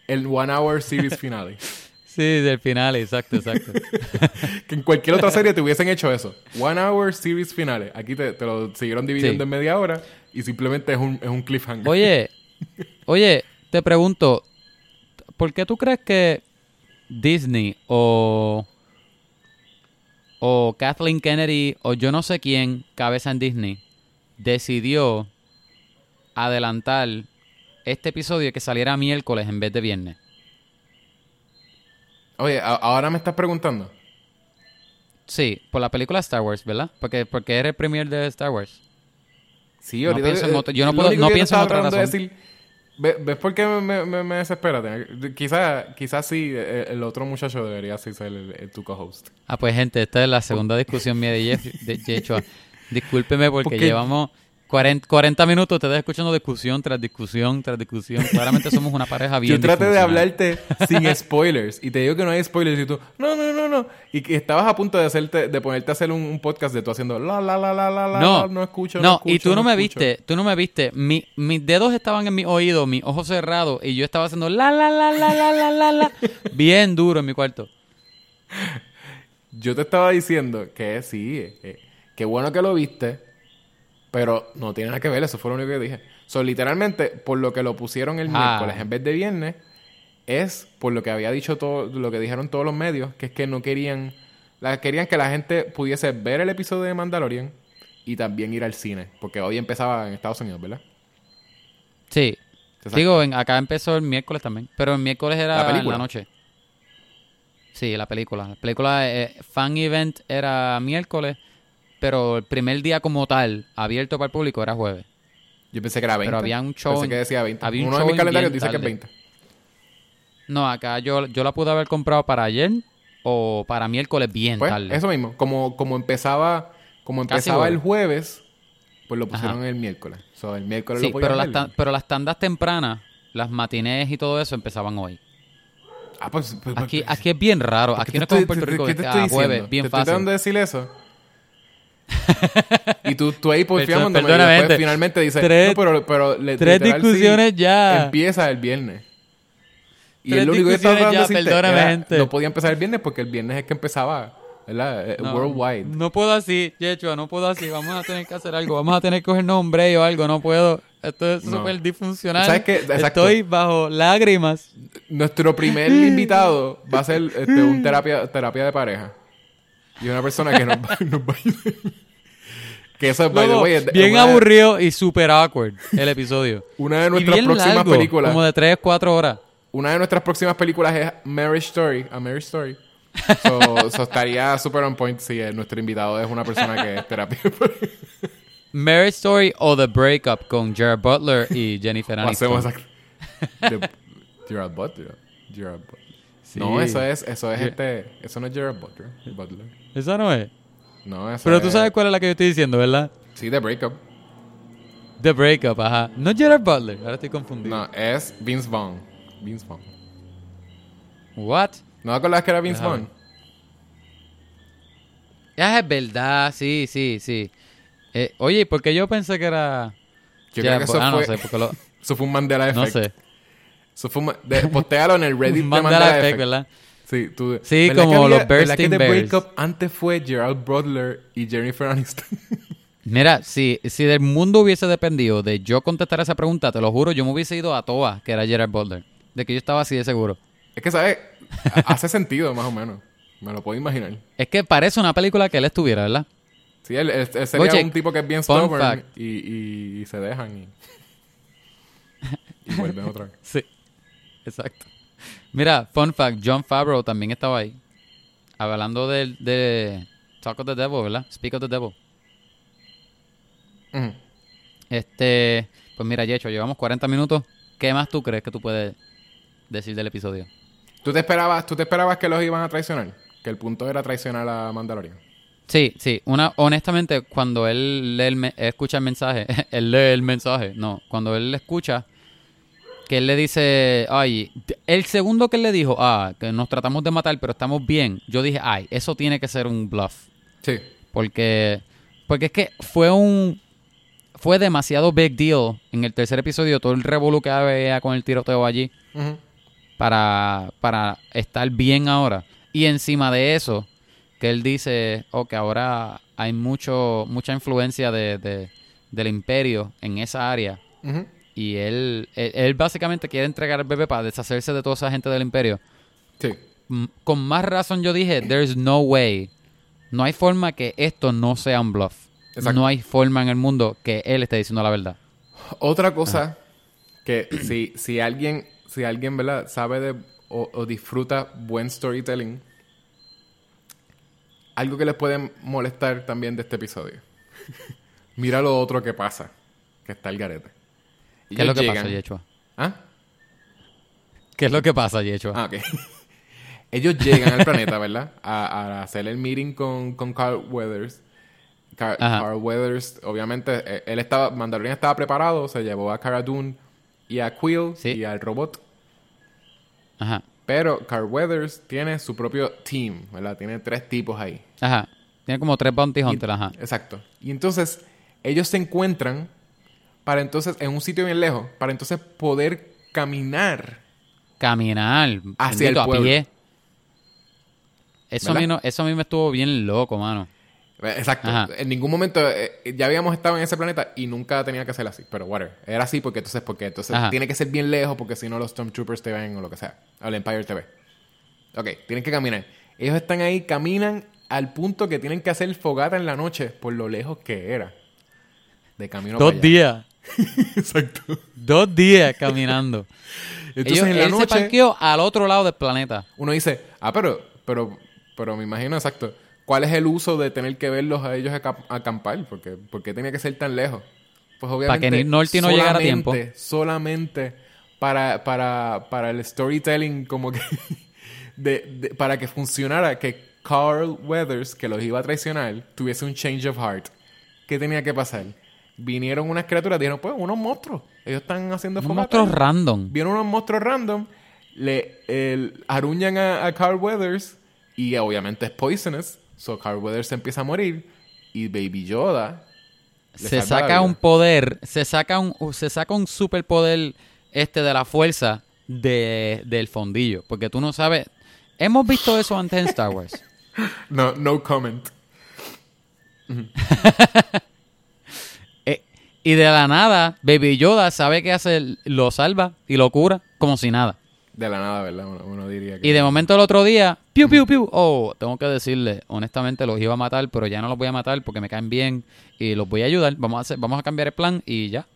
El one hour series finale. Sí, del final, exacto, exacto. que en cualquier otra serie te hubiesen hecho eso. One hour series finale. Aquí te, te lo siguieron dividiendo Sí. en media hora y simplemente es un, es un cliffhanger. Oye, oye, te pregunto, ¿por qué tú crees que Disney o o Kathleen Kennedy o yo no sé quién, cabeza en Disney, decidió adelantar este episodio que saliera miércoles en vez de viernes? Oye, ahora me estás preguntando. Sí, por la película Star Wars, ¿verdad? Porque porque era el premier de Star Wars. Sí, No ahorita... pienso en eh, otro- yo no puedo- no pienso en otra tratando de razón. decir- ¿Ve- ¿Ves por qué me, me, me desespera? Quizás quizás sí, eh, el otro muchacho debería sí ser el, el tu co-host. Ah, pues gente, esta es la segunda discusión mía de Jeff, de Yechua. Discúlpeme porque Porque- llevamos 40, 40 minutos ustedes escuchando discusión tras discusión tras discusión. Claramente somos una pareja bien Yo traté de hablarte sin spoilers y te digo que no hay spoilers y tú, no, no, no, no. Y que estabas a punto de hacerte, de ponerte a hacer un, un podcast de tú haciendo la, la, la, la, la, la, No, no escucho, no, no, y tú no, me escucho". viste, tú no me viste. Mi- mis dedos estaban en mi oído, mis ojos cerrados y yo estaba haciendo la, la, la, la, la, la, la, la, bien duro en mi cuarto. Yo te estaba diciendo que sí, eh, eh, qué bueno que lo viste, pero no tiene nada que ver, eso fue lo único que dije. So, literalmente, por lo que lo pusieron el Ah. miércoles en vez de viernes, es por lo que había dicho todo, lo que dijeron todos los medios, que es que no querían, la, querían que la gente pudiese ver el episodio de Mandalorian y también ir al cine, porque hoy empezaba en Estados Unidos, ¿verdad? Sí. Digo, en- acá empezó el miércoles también, pero el miércoles era ¿La en película? la noche. Sí, la película. La película eh, Fan Event era miércoles, pero el primer día como tal, abierto para el público, era jueves. Yo pensé que era 20. Pero había un show Pensé en- que decía 20. había un Uno de mis en calendarios dice que es tarde. 20. No, acá yo, yo la pude haber comprado para ayer o para miércoles bien Pues, tarde. eso mismo. Como, como empezaba, como Casi empezaba el jueves. pues lo pusieron Ajá. el miércoles. So, el miércoles Sí, lo pero las, tan- pero las tandas tempranas, las matinés y todo eso empezaban hoy. Ah, pues, pues, Aquí, pues, aquí es bien raro. ¿qué Aquí no es como en Puerto Rico, ¿Qué te es estoy a jueves, bien ¿Te estoy tratando fácil. de decir eso? y tú, tú ahí porfiándome y después finalmente dices, Tres- no, pero, pero le- tres literal, sí, discusiones ya. empieza el viernes. Y Tres el único que estaba de ya, perdóname, era, gente. no podía empezar el viernes porque el viernes es que empezaba, ¿verdad? Eh, No, Worldwide. No puedo así, Yechua, no puedo así. Vamos a tener que hacer algo. Vamos a tener que cogernos un break o algo. No puedo. Esto es No. súper disfuncional. ¿Sabes qué? Estoy bajo lágrimas. Nuestro primer invitado va a ser este, un terapia, terapia de pareja. Y una persona que nos va, nos va. Que eso, by the Luego, way, es de- bien una, aburrido y súper awkward el episodio. una de y nuestras bien próximas largo, películas. como de 3, 4 horas. Una de nuestras próximas películas es Marriage Story. A Marriage Story. So, so estaría super on point si eh, nuestro invitado es una persona que es terapia. Marriage Story o The Breakup con Jared Butler y Jennifer O Aniston. hacemos de Gerard Butler. Gerard Butler. No, eso es, eso es este, eso no es Gerard Butler. Butler. Esa no es. No, eso Pero es- tú sabes cuál es la que yo estoy diciendo, ¿verdad? Sí, The Breakup. The Breakup, ajá. No Gerard Butler. Ahora estoy confundido. No, es Vince Vaughn. Vince Vaughn. What? ¿No te acuerdas que era Vince Vaughn? Ah, es verdad, sí, sí, sí. Eh, oye, ¿por qué yo pensé que era... Yo creo que eso ah, fue, no sé, porque lo... eso fue un Mandela No Effect. sé. Eso fue un, de, postéalo en el Reddit de Mandela Mandela, Effect, Effect. ¿verdad? Sí, tú, Sí, ¿verdad como que había- los ¿verdad que Bursting The Bears? Breakup antes fue Gerald Butler y Jennifer Aniston? Mira, si, si del mundo hubiese dependido de yo contestar esa pregunta, te lo juro, yo me hubiese ido a Toa, que era Gerard Butler. De que yo estaba así de seguro. es que, ¿sabes? Ha- Hace sentido, más o menos. Me lo puedo imaginar. Es que parece una película que él estuviera, ¿verdad? Sí, él, él- él sería Oye, un tipo que es bien stubborn y, y- y se dejan y, y vuelven otra vez. Sí. Exacto. Mira, fun fact, John Favreau también estaba ahí. Hablando del- de, Talk of the Devil, ¿verdad? Speak of the Devil. Este, pues mira, Yecho, llevamos 40 minutos. ¿Qué más tú crees que tú puedes decir del episodio? ¿Tú te esperabas, tú te esperabas que los iban a traicionar? Que el punto era traicionar a Mandalorian. Sí, sí. Una, honestamente, cuando él lee el me- escucha el mensaje, él lee el mensaje, no, cuando él le escucha, que él le dice, ay, el segundo que él le dijo, ah, que nos tratamos de matar, pero estamos bien, yo dije, ay, eso tiene que ser un bluff. Sí. Porque, porque es que fue un, fue demasiado big deal en el tercer episodio, todo el revolú que había con el tiroteo allí para, para estar bien ahora. Y encima de eso, que él dice, oh, que ahora hay mucho, mucha influencia de, de- del imperio en esa área. Y él, él, él básicamente quiere entregar el bebé para deshacerse de toda esa gente del imperio. Sí. Con más razón yo dije, there's no way. No hay forma que esto no sea un bluff. Exacto. No hay forma en el mundo que él esté diciendo la verdad. Otra cosa que si, si alguien, si alguien, ¿verdad? sabe de o, o disfruta buen storytelling, algo que les puede molestar también de este episodio. Mira lo otro que pasa, que está el garete. ¿Qué es lo que pasa, Yechua? ¿Ah? ¿Qué es lo que pasa, Yechua? Ah, ok. Ellos llegan al planeta, ¿verdad? A, a hacer el meeting con, con Carl Weathers. Car- Ajá. Carl Weathers, obviamente, eh, él estaba, Mandalorian estaba preparado, se llevó a Cara Dune y a Quill Sí. y al robot. Ajá. Pero Carl Weathers tiene su propio team, ¿verdad? Tiene tres tipos ahí. Ajá. Tiene como tres bounty Y- hunters, ajá. Exacto. Y entonces, ellos se encuentran para entonces, en un sitio bien lejos, para entonces poder caminar. Caminar. Hacia el bendito, a pueblo. pie. Eso a, mí no, eso a mí me estuvo bien loco, mano. Exacto. Ajá. En ningún momento eh, ya habíamos estado en ese planeta y nunca tenía que ser así. Pero whatever. Era así porque entonces, porque entonces Ajá. tiene que ser bien lejos porque si no los Stormtroopers te ven o lo que sea. O el Empire te ve. Ok, tienen que caminar. Ellos están ahí, caminan al punto que tienen que hacer fogata en la noche por lo lejos que era. De camino Dos para allá. días. Exacto. Dos días caminando. Entonces Ellos- en la él se noche parqueó al otro lado del planeta. uno dice, ah, pero, pero, pero me imagino exacto. ¿Cuál es el uso de tener que verlos a ellos acamp- acampar? Porque, ¿Por qué tenía que ser tan lejos? pues obviamente... que Nick Nolte no llegara a tiempo. solamente- Solamente para, para, para el storytelling como que... de, de- para que funcionara, que Carl Weathers, que los iba a traicionar, tuviese un change of heart. ¿Qué tenía que pasar? Vinieron unas criaturas, dijeron, pues, unos monstruos. Ellos están haciendo Un fogata. monstruo random. Vieron unos monstruos random, le el, aruñan a, a Carl Weathers y obviamente es poisonous. So Carl Weathers se empieza a morir y Baby Yoda Se saca un poder, se saca un, se saca un superpoder este de la fuerza de, del fondillo. Porque tú no sabes. Hemos visto eso antes en Star Wars. No, no comment. Y de la nada, Baby Yoda sabe qué hace, lo salva y lo cura como si nada. De la nada, ¿verdad? Uno, uno diría que... Y de momento el otro día, piu, piu, piu. Oh, tengo que decirle, honestamente los iba a matar, pero ya no los voy a matar porque me caen bien y los voy a ayudar. Vamos a hacer, vamos a cambiar el plan y ya.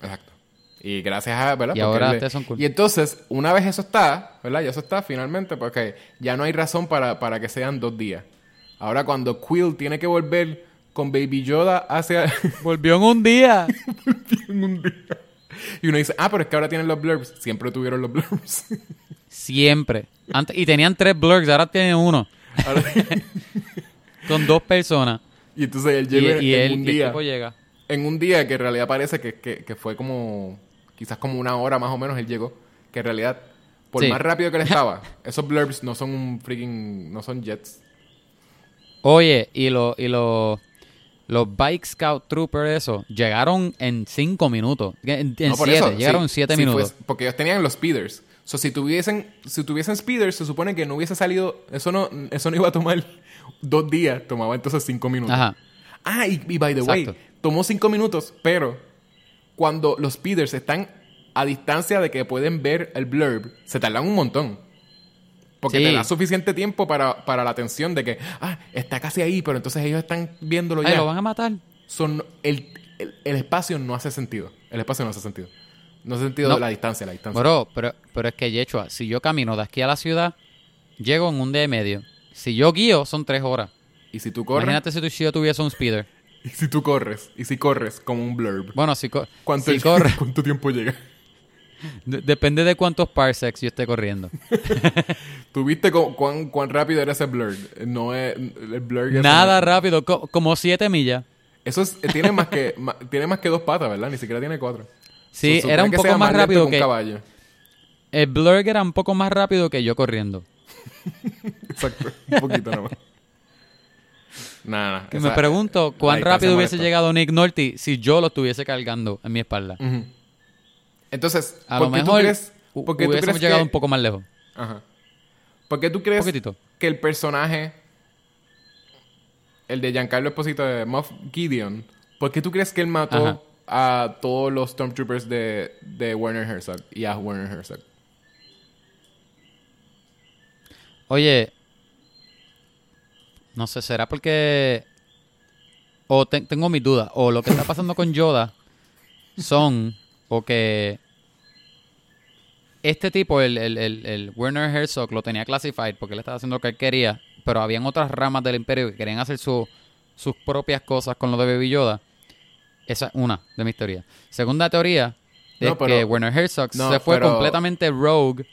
Exacto. Y gracias a, ¿verdad? Y Porque ahora le- son cool. Y entonces, una vez eso está, ¿verdad? Ya eso está finalmente, porque ya no hay razón para, para que sean dos días. Ahora cuando Quill tiene que volver con Baby Yoda hacia... Volvió en un día. en un día. Y uno dice, ah, pero es que ahora tienen los blurbs. Siempre tuvieron los blurbs. Siempre. Antes, y tenían tres blurs, ahora tienen uno. Ahora- Con dos personas. y entonces él llega y en él, un y el día. tipo llega. En un día que en realidad parece que, que, que fue como... Quizás como una hora más o menos él llegó. Que en realidad, por Sí. más rápido que él estaba, esos blurbs no son un freaking... No son jets. Oye, y, lo, y lo- los Bike Scout Troopers, eso, llegaron en cinco minutos. En, en No, llegaron sí, en siete sí, minutos. porque ellos tenían los speeders. So, si tuviesen, si tuviesen speeders, se supone que no hubiese salido. Eso no, eso no iba a tomar dos días, tomaba entonces cinco minutos. Ajá. Ah, y, y by the way, tomó cinco minutos, pero cuando los speeders están a distancia de que pueden ver el blurb, se tardan un montón. Porque Sí. te da suficiente tiempo para, para la atención de que, ah, está casi ahí, pero entonces ellos están viéndolo Ay, ya. lo van a matar. Son, el, el, el espacio no hace sentido. El espacio no hace sentido. No hace sentido No. de la distancia, la distancia. Bro, pero, pero es que, Yechua, si yo camino de aquí a la ciudad, llego en un día y medio. Si yo guío, son tres horas. y si tú corres, Imagínate si, tú- si yo tuviese un speeder. y si tú corres, y si corres como un blurb, Bueno, si, co- ¿cuánto, si corre, ¿cuánto tiempo llega? De- depende de cuántos parsecs yo esté corriendo. ¿Tú viste cu- cuán, cuán rápido era ese blurb? No es... El blurb es- Nada rápido, co- como siete millas. Eso es- eh, tiene, más que, ma- tiene más que dos patas, ¿verdad? Ni siquiera tiene cuatro. Sí, So, era un poco más rápido un que... caballo. El blurg era un poco más rápido que yo corriendo. Exacto. Un poquito nomás. Nada, esa- me pregunto cuán rápido hubiese llegado Nick Nolte si yo lo estuviese cargando en mi espalda. Ujú. Entonces, A ¿por lo qué tú mejor crees, hu- por qué tú crees llegado que- un poco más lejos. Ajá. ¿Por qué tú crees poquitito. que el personaje, el de Giancarlo Esposito de Moff Gideon, ¿por qué tú crees que él mató Ajá. a todos los Stormtroopers de, de Werner Herzog y a Werner Herzog? Oye, no sé, será porque... O te- tengo mis dudas. O lo que está pasando con Yoda son... O que... Este tipo, el, el, el, el Werner Herzog, lo tenía classified porque él estaba haciendo lo que él quería. Pero habían otras ramas del imperio que querían hacer su- sus propias cosas con lo de Baby Yoda. Esa es una de mis teorías. Segunda teoría es No, pero- que Werner Herzog no, se fue pero- completamente rogue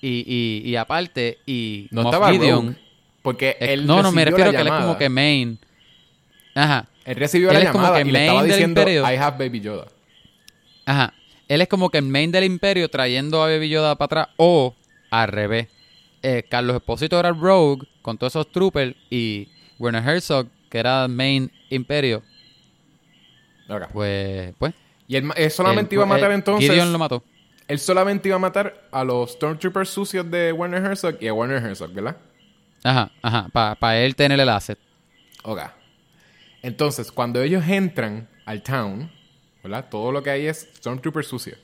y, y, y aparte y No Moff estaba Gideon- rogue, porque él no, no, me refiero la que él es llamada. como que main. Ajá, Él recibió él la es como llamada que y le estaba diciendo, imperio. I have Baby Yoda. Ajá. Él es como que el main del imperio trayendo a Baby Yoda para atrás o al revés. Eh, Carlos Esposito era el rogue con todos esos troopers y Werner Herzog, que era el main imperio, Ok. pues, pues. Y él, él solamente él- iba a matar eh, entonces... Gideon lo mató. Él solamente iba a matar a los Stormtroopers sucios de Werner Herzog y a Werner Herzog, ¿verdad? Ajá, ajá, para él tener el asset. Ok. Entonces, cuando ellos entran al town, ¿verdad? Todo lo que hay es Stormtroopers sucios.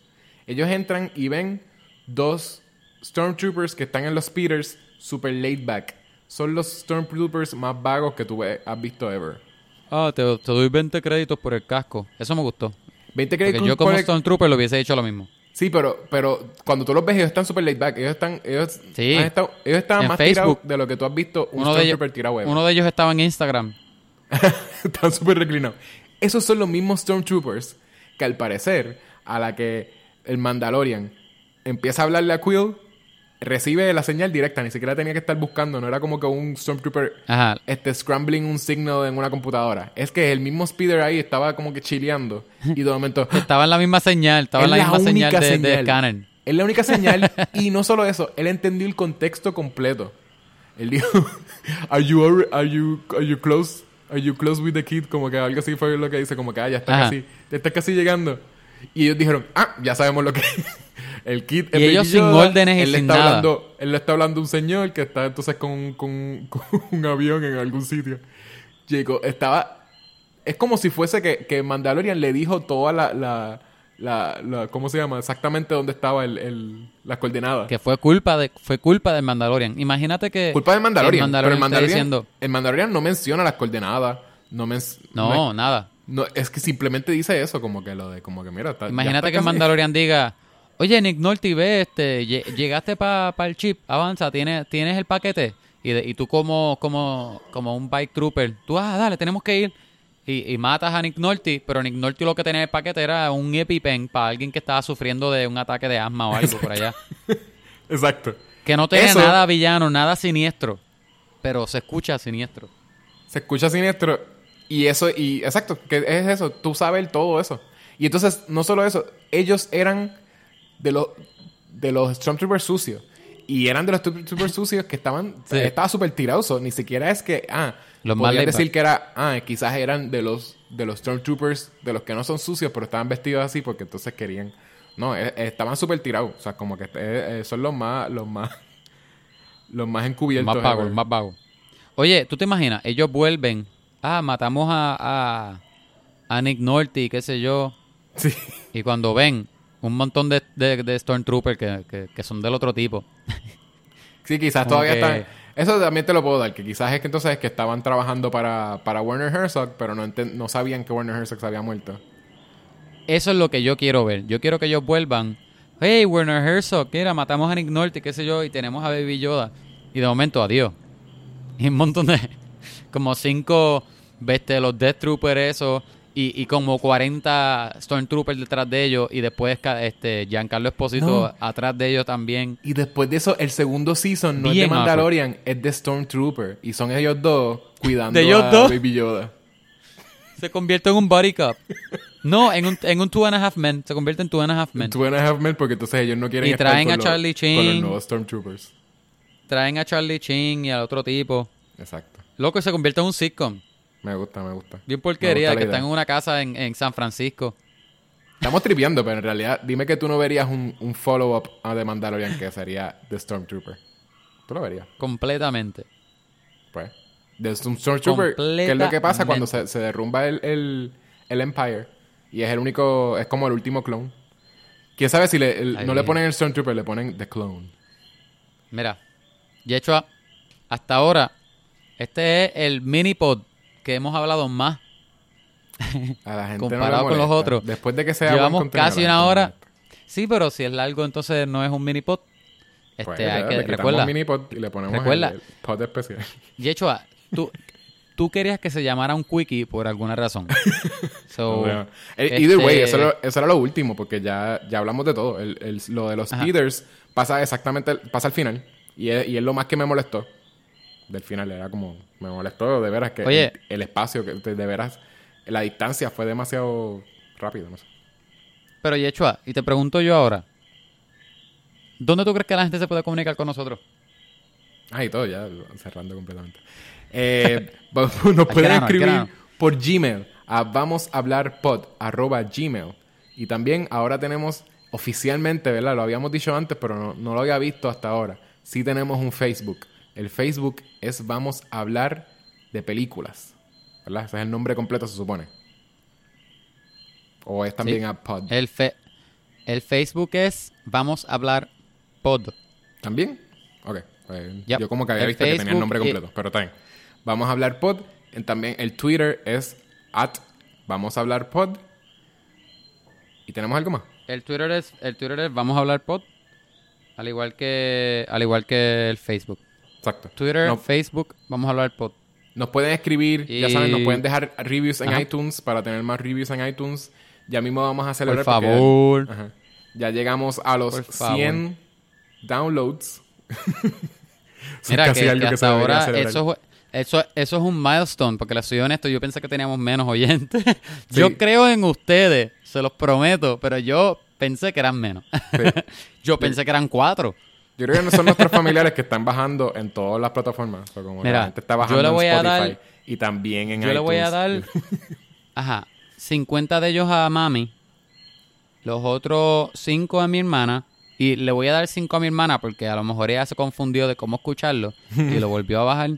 Ellos entran y ven dos Stormtroopers que están en los speeders super laid back. Son los Stormtroopers más vagos que tú has visto ever. Ah, te, te doy 20 créditos por el casco. Eso me gustó. 20 Porque créditos yo como por el- Stormtrooper lo hubiese hecho lo mismo. Sí, pero, pero cuando tú los ves, ellos están super laid back. Ellos están, ellos, Sí. han estado- ellos estaban En más Facebook. tirados de lo que tú has visto un Uno de, ellos, Stormtrooper tirado ever. uno de ellos estaba en Instagram. Están súper reclinados. Esos son los mismos Stormtroopers que al parecer, a la que el Mandalorian empieza a hablarle a Quill, recibe la señal directa, ni siquiera tenía que estar buscando, no era como que un Stormtrooper Ajá. este, scrambling un signal en una computadora. Es que el mismo speeder ahí estaba como que chileando y de momento... Estaba en la misma señal, estaba en la, Es misma señal de, de señal. escáner. Es la única señal. y no solo eso, él entendió el contexto completo. Él dijo, are you, are you, are you close? Are you close with the kid? Como que algo así fue lo que dice, como que ah, ya está Ajá. casi, ya está casi llegando. Y ellos dijeron, ah, ya sabemos lo que el kid es Y ellos Baby sin Yoda. órdenes él sin está nada. Hablando, él le está hablando a un señor que está entonces con, con, con un avión en algún sitio. Llegó, estaba es como si fuese que, que Mandalorian le dijo toda la, la, la, la- ¿cómo se llama? Exactamente dónde estaba el, el, las coordenadas. Que fue culpa de fue culpa del Mandalorian. Imagínate que Culpa del Mandalorian. el pero el Mandalorian, diciendo, el Mandalorian no menciona las coordenadas. No, men- no, es- nada. no, es que simplemente dice eso, como que lo de, como que mira, está, Imagínate está que el Mandalorian diga, oye, Nick Nolte, ve, este, lle- llegaste para el chip, avanza, tienes, tienes el paquete. Y, de- y tú como, como, como un bike trooper, tú, ah, dale, tenemos que ir. Y, y matas a Nick Nolte, pero Nick Nolte lo que tenía en el paquete era un EpiPen para alguien que estaba sufriendo de un ataque de asma o algo por allá. Exacto. Que no tenía Eso- nada villano, nada siniestro, pero se escucha siniestro. Se escucha siniestro. Y eso, y exacto, que es eso, tú sabes todo eso. Y entonces, no solo eso, ellos eran de los de los Stormtroopers sucios. Y eran de los Stormtroopers sucios que estaban, Sí. estaba súper tirados. Ni siquiera es que, ah, Los decir que era, ah, quizás eran de los, de los Stormtroopers, de los que no son sucios, pero estaban vestidos así porque entonces querían. No, eh, eh, estaban súper tirados. O sea, como que eh, son los más, los más, los más encubiertos. Más vago, ever. más vago. Oye, ¿tú te imaginas? Ellos vuelven. Ah, matamos a, a, a Nick Nolte y qué sé yo. Sí. Y cuando ven un montón de, de, de Stormtroopers que, que, que son del otro tipo. Sí, quizás Como todavía que- están. Eso también te lo puedo dar, que quizás es que entonces es que estaban trabajando para, para Warner Herzog, pero no, no sabían que Warner Herzog se había muerto. Eso es lo que yo quiero ver. Yo quiero que ellos vuelvan. Hey, Werner Herzog, mira, matamos a Nick Nolte, qué sé yo, y tenemos a Baby Yoda. Y de momento, adiós. Y un montón de... Como cinco, veste, los Death Troopers, eso, y, y como 40 Stormtroopers detrás de ellos, y después este Giancarlo Esposito No. atrás de ellos también. Y después de eso, el segundo season no es Bien de Mandalorian, es de Stormtrooper. Y son ellos dos cuidando ¿De ellos a dos? Baby Yoda. Se convierte en un body cup. No, en un, en un Two and a Half Men. Se convierte en Two and a Half Men. Two and a Half Men, porque entonces ellos no quieren Y estar traen con a los- Charlie con los nuevos Stormtroopers. Traen a Charlie Chin y al otro tipo. Exacto. Loco, y se convierte en un sitcom. Me gusta, me gusta. Bien porquería, gusta que están en una casa en, en San Francisco. Estamos tripeando, pero en realidad, dime que tú no verías un, un follow-up a The Mandalorian que sería The Stormtrooper. ¿Tú lo verías? Completamente. Pues. Un Stormtrooper, que es lo que pasa cuando se, se derrumba el, el, el Empire. Y es el único, es como el último clone. ¿Quién sabe si le, el- no le ponen el Stormtrooper, le ponen The Clone? Mira, y hecho a- hasta ahora, este es el mini pod que hemos hablado más. A la gente Comparado no con los otros. Después de que buen Llevamos casi una no hora. Sí, pero si es largo, entonces no es un mini pod. Este, Pues, hay que, le recuerda, mini pod y le ponemos Recuerda. el, pod especial. Yechua, tú, tú querías que se llamara un quickie por alguna razón. So, O sea, eh, Either way, este- eso era, eso era lo último, porque ya, ya hablamos de todo. El, el- lo de los Ajá. speeders pasa exactamente, pasa al final. Y es, y es lo más que me molestó. Del final era como, me molestó de veras que Oye. el, el espacio, que de, veras, la distancia fue demasiado rápido, no sé. Pero Yechua, y te pregunto yo ahora, ¿dónde tú crees que la gente se puede comunicar con nosotros? Ah, y todo, ya cerrando completamente. Eh, nos pueden grano, escribir por Gmail a vamos a hablar pod arroba gmail. Y también ahora tenemos oficialmente, ¿verdad? Lo habíamos dicho antes, pero no, no lo había visto hasta ahora. Sí tenemos un Facebook. El Facebook es Vamos a hablar de películas. ¿Verdad? Ese es el nombre completo, se supone. O es también Sí. a pod. El, fe- el Facebook es Vamos a hablar pod. ¿También? Ok. pues, Yep. Yo como que había El visto que tenía el nombre y- completo, pero bien. Vamos a hablar pod. También el Twitter es at Vamos a hablar pod. ¿Y tenemos algo más? El Twitter es el Twitter es Vamos a hablar pod. Al igual que al igual que el Facebook. Exacto. Twitter, No, Facebook, Vamos a hablar pod. Nos pueden escribir, ya saben, nos pueden dejar reviews en Ajá. iTunes para tener más reviews en iTunes. Ya mismo vamos a celebrar. Por porque- favor. Ajá. Ya llegamos a los Por favor. 100 downloads. Mira, que, que hasta ahora eso, eso, eso es un milestone, porque les soy honesto, yo pensé que teníamos menos oyentes. yo creo en ustedes, se los prometo, pero yo pensé que eran menos. Sí. yo pensé que eran cuatro. Yo creo que no son nuestros familiares que están bajando en todas las plataformas. O sea, como que Mira, la gente está bajando yo le voy en a Spotify dar- y también en Yo le voy a iTunes. dar, ajá, 50 de ellos a mami, los otros 5 a mi hermana, y le voy a dar 5 a mi hermana porque a lo mejor ella se confundió de cómo escucharlo y lo volvió a bajar.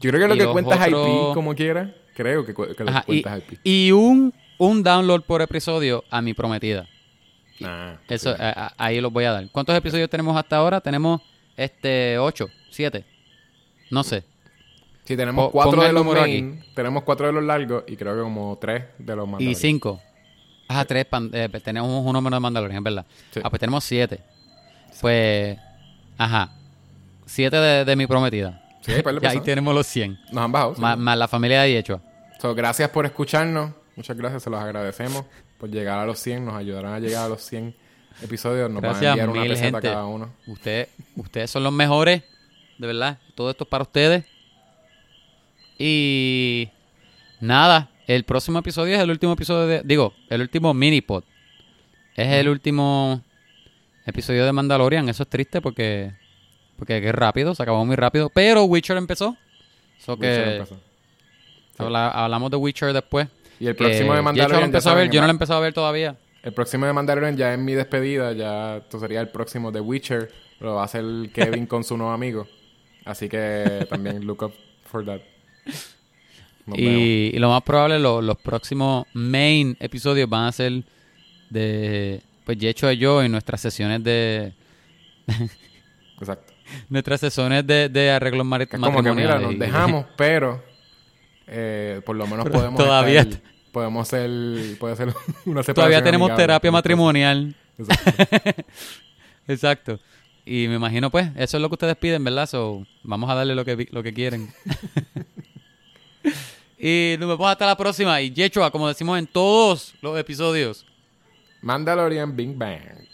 Yo creo que lo que los cuenta es IP otros- como quiera. Creo que, cu- que lo ajá, que y, cuenta es IP. y un, un download por episodio a mi prometida. Ah, Eso, sí. a- a- ahí los voy a dar. ¿Cuántos episodios tenemos hasta ahora? Tenemos este 8, 7. No sé. Sí, tenemos po- cuatro ponga de el los main, tenemos cuatro de los largos y creo que como tres de los Y Mandalorian. 5. Ajá, 3. tenemos un número de Mandalorian, verdad. Sí. Ah, pues tenemos 7. Pues, ajá. 7 de, de mi prometida. Sí, de Y ahí tenemos los 100. Nos han bajado. sí. Más, más la familia de Yechua. So, gracias por escucharnos. Muchas gracias, se los agradecemos por llegar a los 100. Nos ayudarán a llegar a los 100 episodios. Nos van a Gracias, enviar una gente. cada uno. Ustedes, ustedes son los mejores, de verdad. Todo esto es para ustedes. Y nada, el próximo episodio es el último episodio de, digo, el último mini pod. Es el último episodio de Mandalorian. Eso es triste porque porque es rápido, se acabó muy rápido. Pero Witcher empezó. So Witcher que empezó. habla- hablamos de Witcher después. Y el próximo de Mandalorian. Yecho lo ya empezó a saben, ver, yo no lo he empezado a ver todavía. El próximo de Mandalorian ya es mi despedida. Ya esto sería el próximo de Witcher. Lo va a hacer Kevin con su nuevo amigo. Así que también look up for that. Y, y lo más probable, lo- los próximos main episodios van a ser de, pues, Yecho y yo en nuestras sesiones de, Exacto. nuestras sesiones de, de arreglos mari- Que es como que mira, matrimoniales. nos dejamos, pero eh, por lo menos Pero podemos todavía estar- podemos ser puede ser una separación Todavía tenemos amigable, terapia matrimonial. Exacto. Exacto. Y me imagino, pues, eso es lo que ustedes piden, ¿verdad? So, vamos a darle lo que, lo que quieren. y nos vemos hasta la próxima. Y Yechua, como decimos en todos los episodios. Mandalorian Big Bang.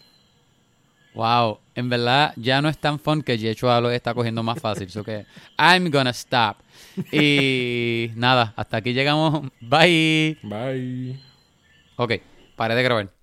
Wow, en verdad ya no es tan fun que Yechua lo está cogiendo más fácil. So que I'm gonna stop. Y nada, hasta aquí llegamos. Bye. Bye. Ok, paré de grabar.